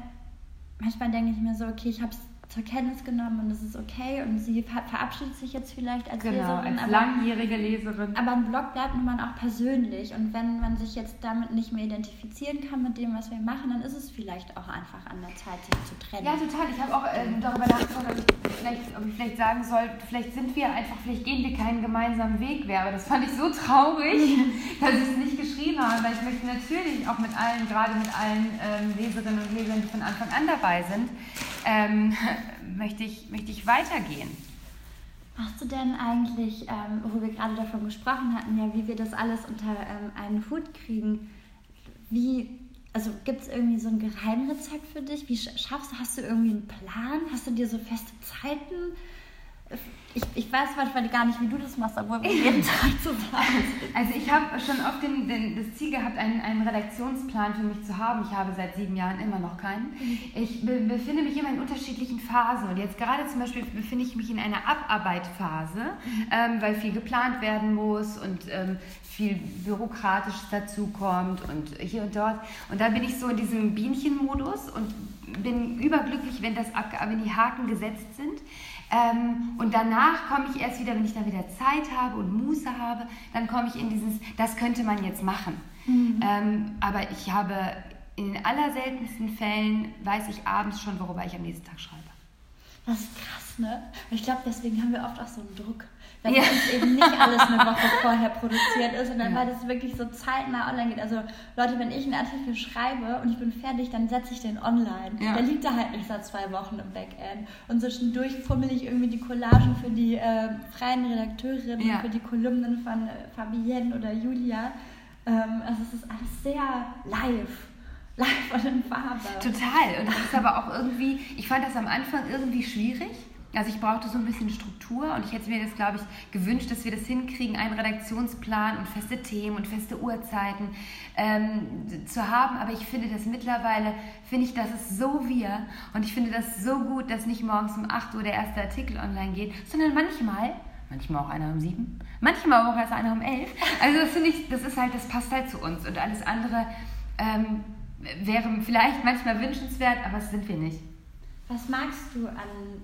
manchmal denke ich mir so, okay, ich habe es zur Kenntnis genommen und es ist okay und sie verabschiedet sich jetzt vielleicht als genau, Leserin. Als aber, langjährige Leserin. Aber ein Blog bleibt nun mal auch persönlich und wenn man sich jetzt damit nicht mehr identifizieren kann mit dem, was wir machen, dann ist es vielleicht auch einfach an der Zeit, sich zu trennen. Ja, total. Ich habe auch äh, darüber nachgedacht, ob ich, vielleicht, ob ich vielleicht sagen soll, vielleicht sind wir einfach, vielleicht gehen wir keinen gemeinsamen Weg mehr. Aber das fand ich so traurig, dass ich es nicht geschrieben habe, weil ich möchte natürlich auch mit allen, gerade mit allen ähm, Leserinnen und Lesern, die von Anfang an dabei sind, ähm, möchte, ich, möchte ich weitergehen. Machst du denn eigentlich, ähm, wo wir gerade davon gesprochen hatten, ja, wie wir das alles unter ähm, einen Hut kriegen, wie, also gibt es irgendwie so ein Geheimrezept für dich? Wie schaffst du, hast du irgendwie einen Plan? Hast du dir so feste Zeiten ich, ich weiß manchmal gar nicht, wie du das machst, obwohl wir jeden Tag zusammen sind. Also ich habe schon oft den, den, das Ziel gehabt, einen, einen Redaktionsplan für mich zu haben. Ich habe seit sieben Jahren immer noch keinen. Ich be befinde mich immer in unterschiedlichen Phasen. Und jetzt gerade zum Beispiel befinde ich mich in einer Abarbeitphase, ähm, weil viel geplant werden muss und ähm, viel Bürokratisches dazukommt und hier und dort. Und da bin ich so in diesem Bienchenmodus und bin überglücklich, wenn, das, wenn die Haken gesetzt sind. Ähm, und danach komme ich erst wieder, wenn ich dann wieder Zeit habe und Muße habe, dann komme ich in dieses, das könnte man jetzt machen. Mhm. Ähm, aber ich habe in den allerseltensten Fällen, weiß ich abends schon, worüber ich am nächsten Tag schreibe. Das ist krass, ne? Ich glaube, deswegen haben wir oft auch so einen Druck wenn ja. uns eben nicht alles eine Woche vorher produziert ist, sondern ja. weil das wirklich so zeitnah online geht. Also Leute, wenn ich einen Artikel schreibe und ich bin fertig, dann setze ich den online. Ja. Der liegt da halt nicht seit zwei Wochen im Backend. Und zwischendurch fummel ich irgendwie die Collagen für die äh, freien Redakteurinnen, ja. für die Kolumnen von äh, Fabienne oder Julia. Ähm, also es ist alles sehr live live und in Farbe. Total. Und das ist aber auch irgendwie, ich fand das am Anfang irgendwie schwierig, also ich brauchte so ein bisschen Struktur und ich hätte mir das, glaube ich, gewünscht, dass wir das hinkriegen, einen Redaktionsplan und feste Themen und feste Uhrzeiten ähm, zu haben. Aber ich finde das mittlerweile, finde ich, das ist so wir und ich finde das so gut, dass nicht morgens um 8 Uhr der erste Artikel online geht, sondern manchmal manchmal auch einer um sieben, manchmal auch erst einer um elf. Also das finde ich, das ist halt, das passt halt zu uns und alles andere ähm, wäre vielleicht manchmal wünschenswert, aber das sind wir nicht. Was magst du an,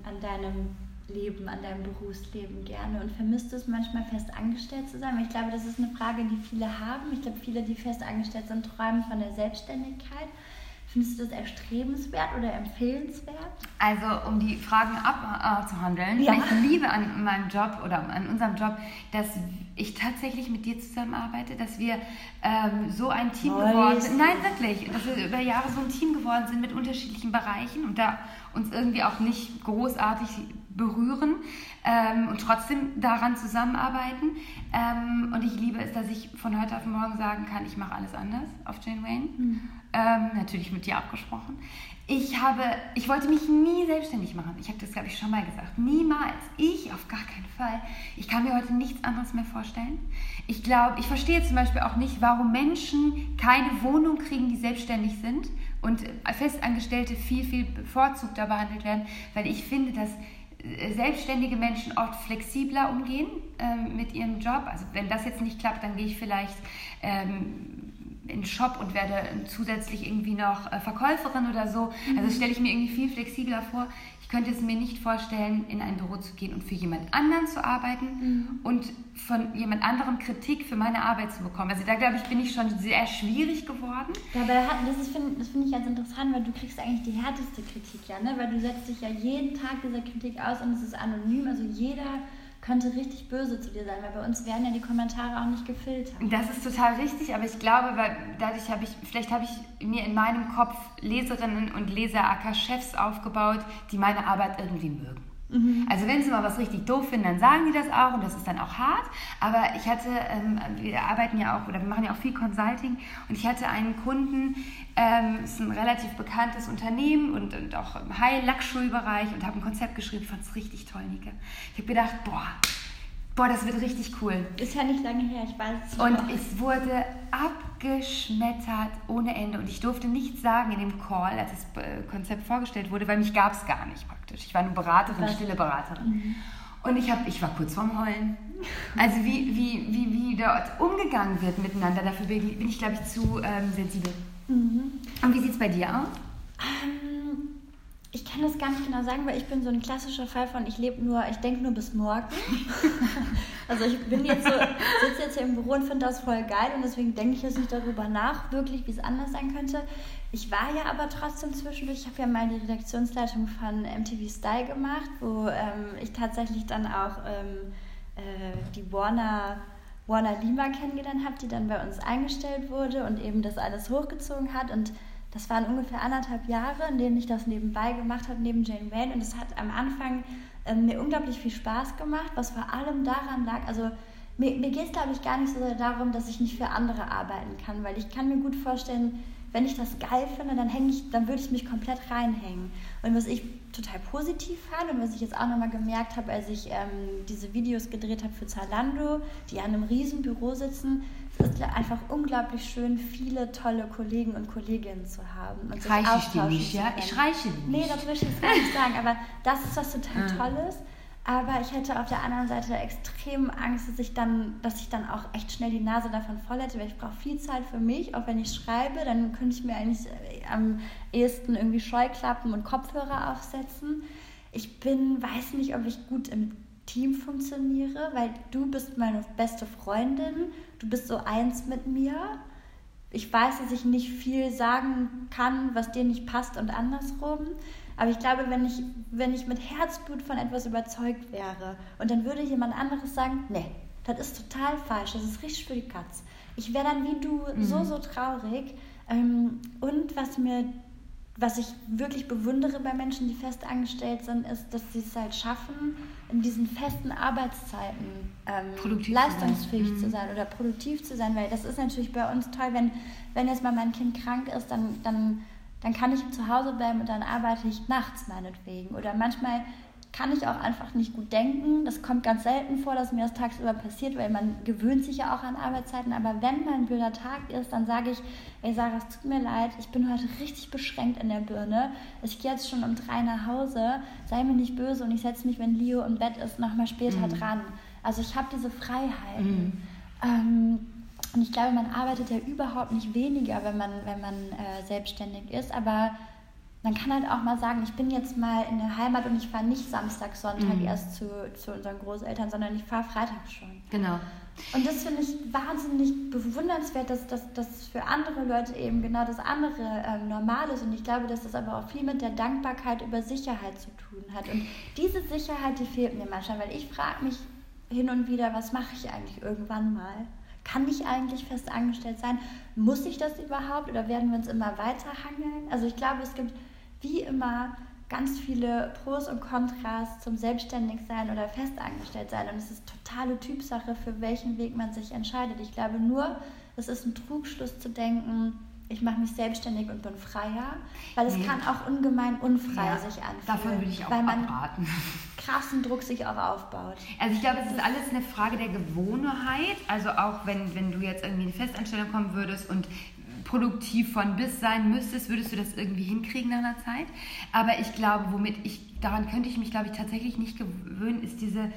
an deinem Leben, an deinem Berufsleben gerne und vermisst du es manchmal fest angestellt zu sein? ich glaube, das ist eine Frage, die viele haben. Ich glaube, viele, die fest angestellt sind, träumen von der Selbstständigkeit. Findest du das erstrebenswert oder empfehlenswert? Also, um die Fragen abzuhandeln, ja. ich liebe an meinem Job oder an unserem Job, dass ich tatsächlich mit dir zusammenarbeite, dass wir ähm, so ein Team nice. geworden sind. Nein, wirklich. Dass wir über Jahre so ein Team geworden sind mit unterschiedlichen Bereichen und da uns irgendwie auch nicht großartig berühren ähm, und trotzdem daran zusammenarbeiten. Ähm, und ich liebe es, dass ich von heute auf morgen sagen kann, ich mache alles anders auf Jane Wayne. Mhm. Ähm, natürlich mit dir abgesprochen. Ich habe, ich wollte mich nie selbstständig machen. Ich habe das, glaube ich, schon mal gesagt. Niemals. Ich auf gar keinen Fall. Ich kann mir heute nichts anderes mehr vorstellen. Ich glaube, ich verstehe zum Beispiel auch nicht, warum Menschen keine Wohnung kriegen, die selbstständig sind und Festangestellte viel, viel bevorzugter behandelt werden, weil ich finde, dass äh, selbstständige Menschen oft flexibler umgehen ähm, mit ihrem Job. Also wenn das jetzt nicht klappt, dann gehe ich vielleicht ähm, in den Shop und werde zusätzlich irgendwie noch äh, Verkäuferin oder so. Also das stelle ich mir irgendwie viel flexibler vor. Ich könnte es mir nicht vorstellen, in ein Büro zu gehen und für jemand anderen zu arbeiten Mhm. und von jemand anderem Kritik für meine Arbeit zu bekommen. Also da glaube ich, bin ich schon sehr schwierig geworden. Dabei hat, das finde find ich ganz interessant, weil du kriegst eigentlich die härteste Kritik, ja, ne? Weil du setzt dich ja jeden Tag dieser Kritik aus und es ist anonym, also jeder könnte richtig böse zu dir sein, weil bei uns werden ja die Kommentare auch nicht gefiltert. Das ist total richtig, aber ich glaube, weil dadurch habe ich, vielleicht habe ich mir in meinem Kopf Leserinnen und Leser, aka Chefs aufgebaut, die meine Arbeit irgendwie mögen. Also wenn sie mal was richtig doof finden, dann sagen die das auch und das ist dann auch hart. Aber ich hatte, ähm, wir arbeiten ja auch oder wir machen ja auch viel Consulting und ich hatte einen Kunden, ähm, ist ein relativ bekanntes Unternehmen und, und auch im High-Luxury-Bereich und habe ein Konzept geschrieben, fand es richtig toll, Nike. Ich habe gedacht, boah, boah, das wird richtig cool. Ist ja nicht lange her, ich weiß es Und noch. es wurde abgeschmettert ohne Ende. Und ich durfte nichts sagen in dem Call, als das äh, Konzept vorgestellt wurde, weil mich gab es gar nicht praktisch. Ich war nur Beraterin, Was? stille Beraterin. Und ich, hab, ich war kurz vorm Heulen. Also wie, wie, wie, wie dort umgegangen wird miteinander, dafür bin bin ich, glaube ich, zu ähm, sensibel. Mhm. Und wie sieht es bei dir aus? Ähm, ich kann das gar nicht genau sagen, weil ich bin so ein klassischer Fall von, ich lebe nur, ich denke nur bis morgen. also ich bin jetzt so, sitze jetzt hier im Büro und finde das voll geil und deswegen denke ich jetzt nicht darüber nach, wirklich, wie es anders sein könnte. Ich war ja aber trotzdem zwischendurch, ich habe ja mal die Redaktionsleitung von MTV Style gemacht, wo ähm, ich tatsächlich dann auch ähm, äh, die Warner Warner Lima kennengelernt habe, die dann bei uns eingestellt wurde und eben das alles hochgezogen hat. Und das waren ungefähr anderthalb Jahre, in denen ich das nebenbei gemacht habe, neben Jane Wayne. Und es hat am Anfang ähm, mir unglaublich viel Spaß gemacht, was vor allem daran lag, also mir, mir geht es, glaube ich, gar nicht so sehr darum, dass ich nicht für andere arbeiten kann, weil ich kann mir gut vorstellen, wenn ich das geil finde, dann ich, dann würde ich mich komplett reinhängen. Und was ich total positiv fand und was ich jetzt auch nochmal gemerkt habe, als ich ähm, diese Videos gedreht habe für Zalando, die an einem riesen Büro sitzen, es ist einfach unglaublich schön, viele tolle Kollegen und Kolleginnen zu haben und sich Reiche ich dir nicht, ja? Ich reiche dir Nee, nicht. das möchte ich jetzt gar nicht sagen, aber das ist was total Ah. Tolles. Aber ich hätte auf der anderen Seite extrem Angst, dass ich dann, dass ich dann auch echt schnell die Nase davon voll hätte, weil ich brauche viel Zeit für mich. Auch wenn ich schreibe, dann könnte ich mir eigentlich äh, am ehesten irgendwie Scheuklappen und Kopfhörer aufsetzen. Ich bin, weiß nicht, ob ich gut im Team funktioniere, weil du bist meine beste Freundin, du bist so eins mit mir. Ich weiß, dass ich nicht viel sagen kann, was dir nicht passt und andersrum. Aber ich glaube, wenn ich, wenn ich mit Herzblut von etwas überzeugt wäre und dann würde jemand anderes sagen, nee, das ist total falsch, das ist richtig für die Katz. Ich wäre dann wie du so, so traurig. Ähm, Und was mir, was ich wirklich bewundere bei Menschen, die fest angestellt sind, ist, dass sie es halt schaffen, in diesen festen Arbeitszeiten ähm, Produktiv zu sein. leistungsfähig Mhm. zu sein oder produktiv zu sein, weil das ist natürlich bei uns toll, wenn, wenn jetzt mal mein Kind krank ist, dann, dann, dann kann ich zu Hause bleiben und dann arbeite ich nachts meinetwegen. Oder manchmal kann ich auch einfach nicht gut denken. Das kommt ganz selten vor, dass mir das tagsüber passiert, weil man gewöhnt sich ja auch an Arbeitszeiten. Aber wenn mal ein blöder Tag ist, dann sage ich, ey Sarah, es tut mir leid, ich bin heute richtig beschränkt in der Birne. Ich gehe jetzt schon um drei nach Hause, sei mir nicht böse und ich setze mich, wenn Leo im Bett ist, nochmal später dran. Also ich habe diese Freiheiten. Ähm, und ich glaube, man arbeitet ja überhaupt nicht weniger, wenn man, wenn man äh, selbstständig ist. Aber man kann halt auch mal sagen, ich bin jetzt mal in der Heimat und ich fahre nicht Samstag, Sonntag erst zu, zu unseren Großeltern, sondern ich fahre Freitag schon. Genau. Und das finde ich wahnsinnig bewundernswert, dass dass das für andere Leute eben genau das andere ähm, normal ist. Und ich glaube, dass das aber auch viel mit der Dankbarkeit über Sicherheit zu tun hat. Und diese Sicherheit, die fehlt mir manchmal, weil ich frage mich hin und wieder, was mache ich eigentlich irgendwann mal? Kann ich eigentlich fest angestellt sein? Muss ich das überhaupt oder werden wir uns immer weiter hangeln? Also ich glaube, es gibt wie immer ganz viele Pros und Kontras zum Selbstständigsein oder Festangestelltsein. Und es ist totale Typsache, für welchen Weg man sich entscheidet. Ich glaube nur, es ist ein Trugschluss zu denken, ich mache mich selbstständig und bin freier, weil es Nee. kann auch ungemein unfrei Ja, sich anfühlen. Davon würde ich auch weil man abraten. krassen Druck sich auch aufbaut. Also ich glaube, es ist alles eine Frage der Gewohnheit. Also auch wenn, wenn du jetzt irgendwie in eine Festanstellung kommen würdest und produktiv von bis sein müsstest, würdest du das irgendwie hinkriegen nach einer Zeit. Aber ich glaube, womit ich, daran könnte ich mich, glaube ich, tatsächlich nicht gewöhnen, ist diese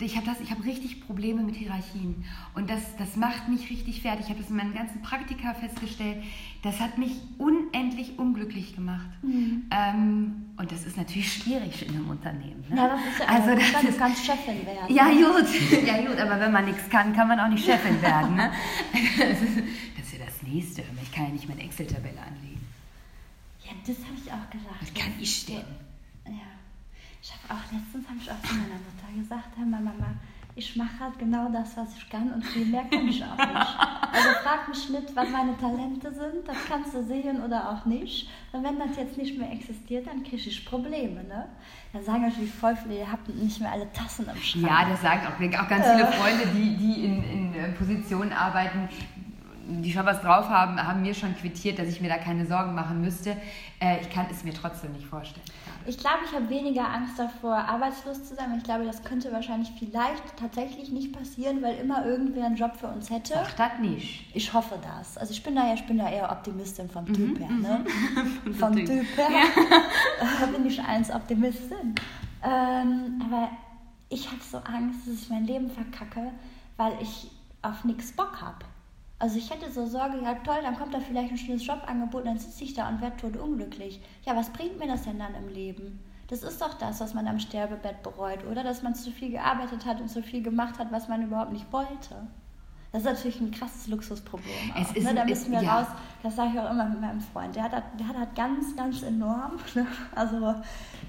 ich habe hab richtig Probleme mit Hierarchien. Und das, das macht mich richtig fertig. Ich habe das in meinen ganzen Praktika festgestellt. Das hat mich unendlich unglücklich gemacht. Mhm. Ähm, und das ist natürlich schwierig in einem Unternehmen. Ne? Ja, das ist ja also, das kann ist, ganz Chefin werden. Ja, gut. ja, gut, aber wenn man nichts kann, kann man auch nicht Chefin werden. Ne? Nächste. Ich kann ja nicht meine Excel-Tabelle anlegen. Ja, das habe ich auch gedacht. Was kann ich denn? Ja. Ich habe auch letztens habe ich auch zu meiner Mutter gesagt, mal Mama, ich mache halt genau das, was ich kann und viel mehr kann ich auch nicht. Also frag mich nicht, was meine Talente sind, das kannst du sehen oder auch nicht. Und wenn das jetzt nicht mehr existiert, dann kriege ich Probleme. Ne? Dann sagen natürlich voll viele, ihr habt nicht mehr alle Tassen im Schrank. Ja, das sagen auch, auch ganz viele Freunde, die, die in, in äh, Positionen arbeiten, die schon was drauf haben, haben mir schon quittiert, dass ich mir da keine Sorgen machen müsste. Äh, ich kann es mir trotzdem nicht vorstellen. Ich glaube, ich habe weniger Angst davor, arbeitslos zu sein. Ich glaube, das könnte wahrscheinlich vielleicht tatsächlich nicht passieren, weil immer irgendwer einen Job für uns hätte. Ach, das nicht. Ich hoffe das. Also ich bin da ja, ich bin da eher Optimistin vom mhm, Typ her. Ne? Mhm. vom Typ her ja. bin ich eins Optimistin. Ähm, aber ich habe so Angst, dass ich mein Leben verkacke, weil ich auf nichts Bock habe. Also ich hätte so Sorge, ja toll, dann kommt da vielleicht ein schönes Jobangebot und dann sitze ich da und werde tot unglücklich. Ja, was bringt mir das denn dann im Leben? Das ist doch das, was man am Sterbebett bereut, oder? Dass man zu viel gearbeitet hat und zu viel gemacht hat, was man überhaupt nicht wollte. Das ist natürlich ein krasses Luxusproblem. Auch, es ist, ne? Da müssen wir ja. raus, das sage ich auch immer mit meinem Freund, der hat, der hat halt ganz, ganz enorm. Ne? Also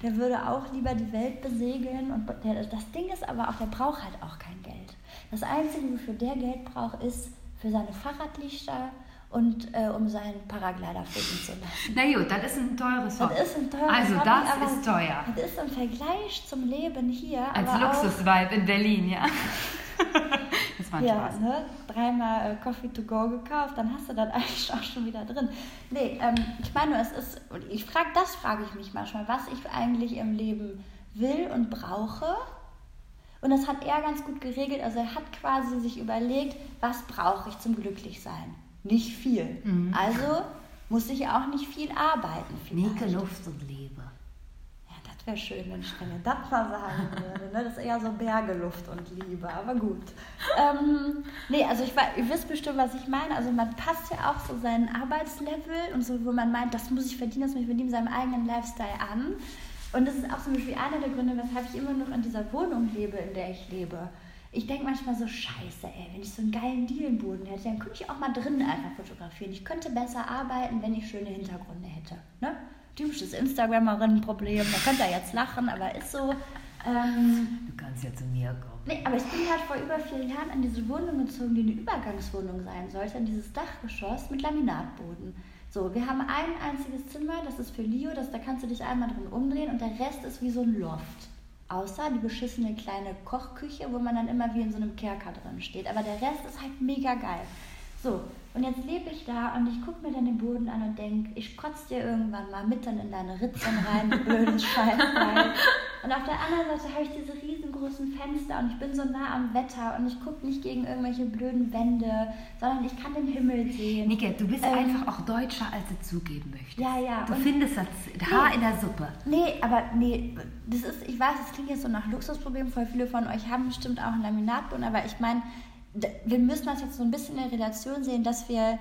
der würde auch lieber die Welt besegeln. Und der, das Ding ist aber auch, der braucht halt auch kein Geld. Das Einzige, wofür der Geld braucht, ist für seine Fahrradlichter und äh, um seinen Paraglider fliegen zu lassen. Na gut, das ist ein teures Hobby. Das ist ein teures Also Hobby, das ist teuer. Das ist im Vergleich zum Leben hier. Als Luxusvibe in Berlin, ja. das war ein ja, Spaß. Ne? Dreimal äh, Coffee to go gekauft, dann hast du das eigentlich auch schon wieder drin. Nee, ähm, ich meine, es ist, ich frage, das frage ich mich manchmal, was ich eigentlich im Leben will und brauche und das hat er ganz gut geregelt. Also er hat quasi sich überlegt, was brauche ich zum Glücklichsein? Nicht viel. Mhm. Also muss ich auch nicht viel arbeiten. Mieke Luft und Liebe. Ja, das wäre schön, wenn ich mir das mal sagen würde. Ne? Das ist eher so Berge, Luft und Liebe, aber gut. Ähm, nee, also ich, ihr wisst bestimmt, was ich meine. Also man passt ja auch so seinen Arbeitslevel und so, wo man meint, das muss ich verdienen, das muss ich verdienen, seinem eigenen Lifestyle an. Und das ist auch zum Beispiel einer der Gründe, weshalb ich immer noch in dieser Wohnung lebe, in der ich lebe. Ich denke manchmal so, scheiße, ey, wenn ich so einen geilen Dielenboden hätte, dann könnte ich auch mal drinnen einfach fotografieren. Ich könnte besser arbeiten, wenn ich schöne Hintergründe hätte. Ne? Typisches Instagramerinnen-Problem, da könnt ihr jetzt lachen, aber ist so. Ähm, du kannst ja zu mir kommen. Nee, aber ich bin halt vor über vier Jahren in diese Wohnung gezogen, die eine Übergangswohnung sein sollte, in dieses Dachgeschoss mit Laminatboden. So, wir haben ein einziges Zimmer, das ist für Leo, das, da kannst du dich einmal drin umdrehen und der Rest ist wie so ein Loft. Außer die beschissene kleine Kochküche, wo man dann immer wie in so einem Kerker drin steht. Aber der Rest ist halt mega geil. So, und jetzt lebe ich da und ich gucke mir dann den Boden an und denke, ich kotze dir irgendwann mal mitten in deine Ritzen rein, du blödes Scheißteil. Und auf der anderen Seite habe ich diese riesengroßen Fenster und ich bin so nah am Wetter und ich gucke nicht gegen irgendwelche blöden Wände, sondern ich kann den Himmel sehen. Nike, du bist ähm, einfach auch deutscher, als du zugeben möchtest. Ja, ja. Du findest das Haar nee, in der Suppe. Nee, aber nee, das ist, ich weiß, es klingt jetzt so nach Luxusproblem, voll viele von euch haben bestimmt auch einen Laminatboden, aber ich meine, wir müssen das jetzt so ein bisschen in Relation sehen, dass wir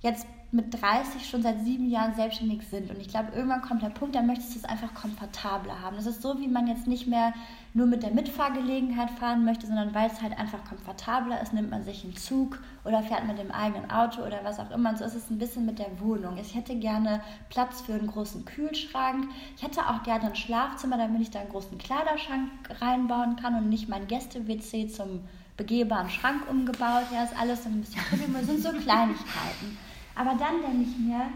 jetzt mit 30 schon seit sieben Jahren selbstständig sind. Und ich glaube, irgendwann kommt der Punkt, da möchtest du es einfach komfortabler haben. Das ist so, wie man jetzt nicht mehr nur mit der Mitfahrgelegenheit fahren möchte, sondern weil es halt einfach komfortabler ist, nimmt man sich einen Zug oder fährt mit dem eigenen Auto oder was auch immer. Und so ist es ein bisschen mit der Wohnung. Ich hätte gerne Platz für einen großen Kühlschrank. Ich hätte auch gerne ein Schlafzimmer, damit ich da einen großen Kleiderschrank reinbauen kann und nicht mein Gäste-WC zum begehbaren Schrank umgebaut. Ja, ist alles so ein bisschen Das sind so Kleinigkeiten. Aber dann denke ich mir,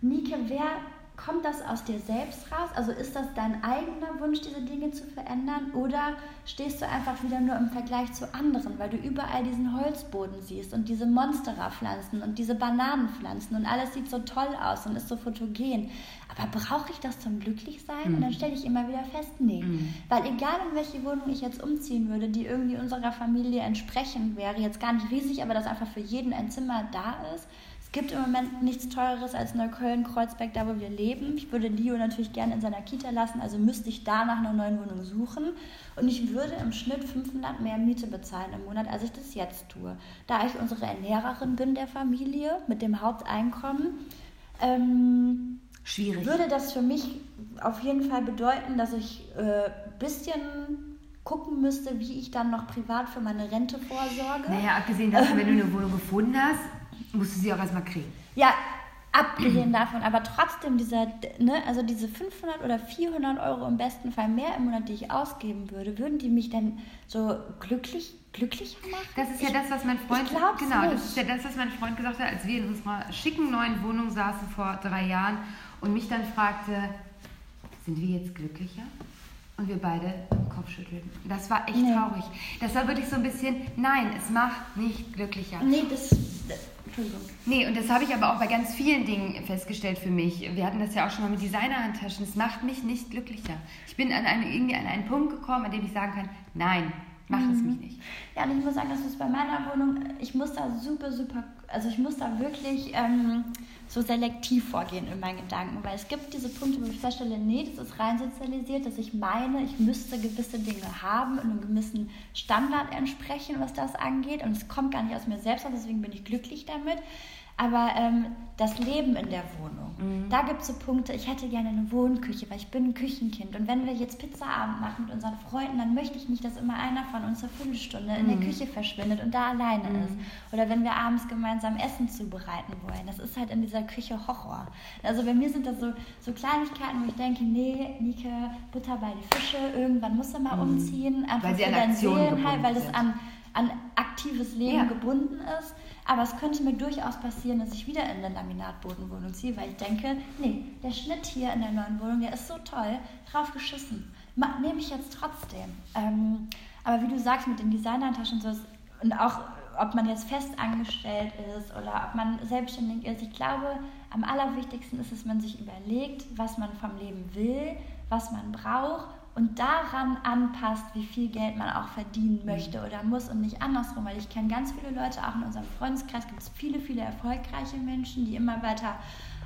Nike, wer kommt das aus dir selbst raus? Also ist das dein eigener Wunsch, diese Dinge zu verändern? Oder stehst du einfach wieder nur im Vergleich zu anderen, weil du überall diesen Holzboden siehst und diese Monstera-Pflanzen und diese Bananenpflanzen und alles sieht so toll aus und ist so fotogen. Aber brauche ich das zum Glücklichsein? Mhm. Und dann stelle ich immer wieder fest, nee. Mhm. Weil egal in welche Wohnung ich jetzt umziehen würde, die irgendwie unserer Familie entsprechend wäre, jetzt gar nicht riesig, aber dass einfach für jeden ein Zimmer da ist, Es gibt im Moment nichts Teureres als Neukölln-Kreuzberg, da wo wir leben. Ich würde Leo natürlich gerne in seiner Kita lassen, also müsste ich da nach einer neuen Wohnung suchen. Und ich würde im Schnitt 500 mehr Miete bezahlen im Monat, als ich das jetzt tue. Da ich unsere Ernährerin bin der Familie mit dem Haupteinkommen, ähm, Schwierig. würde das für mich auf jeden Fall bedeuten, dass ich ein äh, bisschen gucken müsste, wie ich dann noch privat für meine Rente vorsorge. Naja, abgesehen davon, wenn du eine Wohnung gefunden hast, musst du sie auch erstmal kriegen. Ja, abgesehen davon, aber trotzdem dieser, ne, also diese 500 oder 400 Euro im besten Fall mehr im Monat, die ich ausgeben würde, würden die mich dann so glücklich, glücklicher machen? Das ist ja das, was mein Freund, ich genau, nicht. das ist ja das, was mein Freund gesagt hat, als wir in unserer schicken neuen Wohnung saßen vor drei Jahren und mich dann fragte, sind wir jetzt glücklicher? Und wir beide den Kopf schütteln. Das war echt Nee. traurig. Das war wirklich so ein bisschen, nein, es macht nicht glücklicher. Nee, das Entschuldigung. Nee, und das habe ich aber auch bei ganz vielen Dingen festgestellt für mich. Wir hatten das ja auch schon mal mit Designerhandtaschen. Es macht mich nicht glücklicher. Ich bin an einen, irgendwie an einen Punkt gekommen, an dem ich sagen kann, nein, macht es mich nicht. Ja, und ich muss sagen, das ist bei meiner Wohnung, ich muss da super, super, also ich muss da wirklich ähm, so selektiv vorgehen in meinen Gedanken, weil es gibt diese Punkte, wo ich feststelle, nee, das ist rein sozialisiert, dass ich meine, ich müsste gewisse Dinge haben und einem gewissen Standard entsprechen, was das angeht und es kommt gar nicht aus mir selbst, deswegen bin ich glücklich damit. Aber ähm, das Leben in der Wohnung, da gibt es so Punkte, ich hätte gerne eine Wohnküche, weil ich bin ein Küchenkind. Und wenn wir jetzt Pizzaabend machen mit unseren Freunden, dann möchte ich nicht, dass immer einer von uns eine Viertelstunde in der Küche verschwindet und da alleine ist. Oder wenn wir abends gemeinsam Essen zubereiten wollen. Das ist halt in dieser Küche Horror. Also bei mir sind das so, so Kleinigkeiten, wo ich denke, nee, Nike, Butter bei die Fische, irgendwann musst du mal umziehen. Einfach Weil sie für dein Seelenheil, weil es sind. an, an aktives Leben Ja. gebunden ist. Aber es könnte mir durchaus passieren, dass ich wieder in eine Laminatbodenwohnung ziehe, weil ich denke, nee, der Schnitt hier in der neuen Wohnung, der ist so toll, drauf geschissen. Nehme ich jetzt trotzdem. Ähm, aber wie du sagst, mit den Designertaschen so ist, und auch ob man jetzt fest angestellt ist oder ob man selbstständig ist, ich glaube, am allerwichtigsten ist es, man sich überlegt, was man vom Leben will, was man braucht und daran anpasst, wie viel Geld man auch verdienen möchte oder muss und nicht andersrum. Weil ich kenne ganz viele Leute, auch in unserem Freundeskreis gibt es viele, viele erfolgreiche Menschen, die immer weiter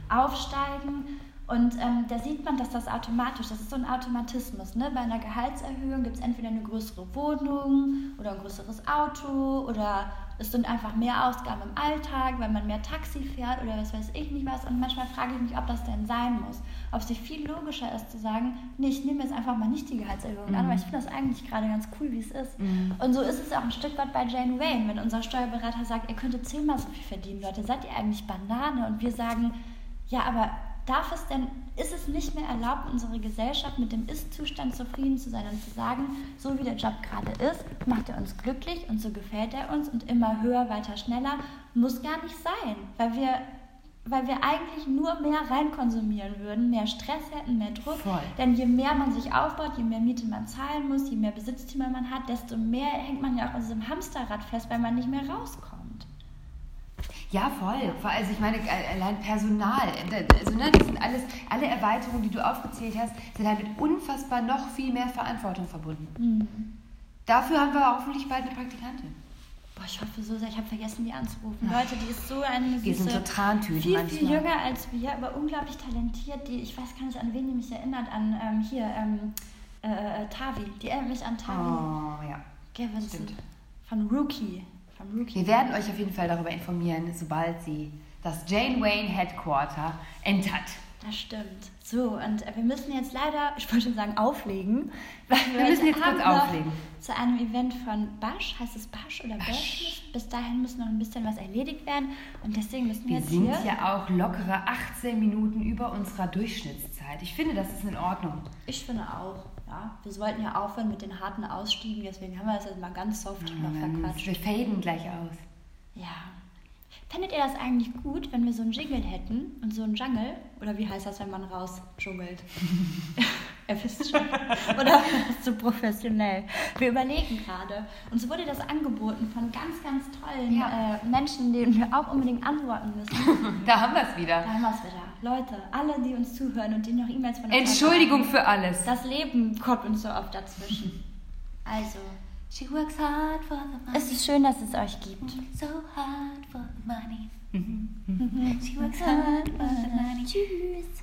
aufsteigen. Und ähm, da sieht man, dass das automatisch, das ist so ein Automatismus. Ne? Bei einer Gehaltserhöhung gibt es entweder eine größere Wohnung oder ein größeres Auto oder es sind einfach mehr Ausgaben im Alltag, weil man mehr Taxi fährt oder was weiß ich nicht was. Und manchmal frage ich mich, ob das denn sein muss. Ob es nicht viel logischer ist zu sagen, nee, ich nehme jetzt einfach mal nicht die Gehaltserhöhung an, weil ich finde das eigentlich gerade ganz cool, wie es ist. Und so ist es auch ein Stück weit bei Jane Wayne, wenn unser Steuerberater sagt, ihr könntet zehnmal so viel verdienen, Leute, seid ihr eigentlich Banane? Und wir sagen, ja, aber darf es denn, ist es nicht mehr erlaubt, unsere Gesellschaft mit dem Ist-Zustand zufrieden zu sein und zu sagen, so wie der Job gerade ist, macht er uns glücklich und so gefällt er uns und immer höher, weiter, schneller, muss gar nicht sein, weil wir, weil wir eigentlich nur mehr reinkonsumieren würden, mehr Stress hätten, mehr Druck. Voll. Denn je mehr man sich aufbaut, je mehr Miete man zahlen muss, je mehr Besitztümer man hat, desto mehr hängt man ja auch in diesem Hamsterrad fest, weil man nicht mehr rauskommt. Ja, voll. Also ich meine, äh, allein Personal. Also, ne, das sind alles, alle Erweiterungen, die du aufgezählt hast, sind halt mit unfassbar noch viel mehr Verantwortung verbunden. Dafür haben wir hoffentlich bald eine Praktikantin. Boah, ich hoffe so sehr, ich habe vergessen, die anzurufen. Leute, die ist so eine Die sind süße, so Trantüten viel, manchmal. viel jünger als wir, aber unglaublich talentiert. Die, ich weiß gar nicht, an wen die mich erinnert, an ähm, hier, ähm, äh, Tavi. Die erinnert mich an Tavi Oh, ja. Gevinson. stimmt. Von Rookie. Wir werden euch auf jeden Fall darüber informieren, sobald sie das Jane Wayne Headquarter entert. Das stimmt. So, und äh, wir müssen jetzt leider, ich wollte schon sagen, auflegen. Weil Wir müssen jetzt kurz auflegen. Zu einem Event von Basch, heißt es Basch oder Basch? Bis dahin muss noch ein bisschen was erledigt werden. Und deswegen müssen wir, Wir jetzt sind hier. ja auch lockere 18 Minuten über unserer Durchschnittszeit. Ich finde, das ist in Ordnung. Ich finde auch, ja. Wir sollten ja aufhören mit den harten Ausstiegen, deswegen haben wir das jetzt mal ganz soft noch verquatscht. Wir faden gleich aus. Ja. Fändet ihr das eigentlich gut, wenn wir so einen Jingle hätten und so einen Jungle? Oder wie heißt das, wenn man rausdschungelt? Ihr wisst schon. Oder zu professionell. Wir überlegen gerade. Uns wurde das angeboten von ganz, ganz tollen Ja. äh, Menschen, denen wir auch unbedingt antworten müssen. Da haben wir es wieder. Da haben wir es wieder. Leute, alle, die uns zuhören und die noch E-Mails von uns Entschuldigung erwarten, für alles. Das Leben kommt uns so oft dazwischen. Also, She works hard for the money. Es ist schön, dass es euch gibt. So hard for the money. She works hard for the money. Tschüss.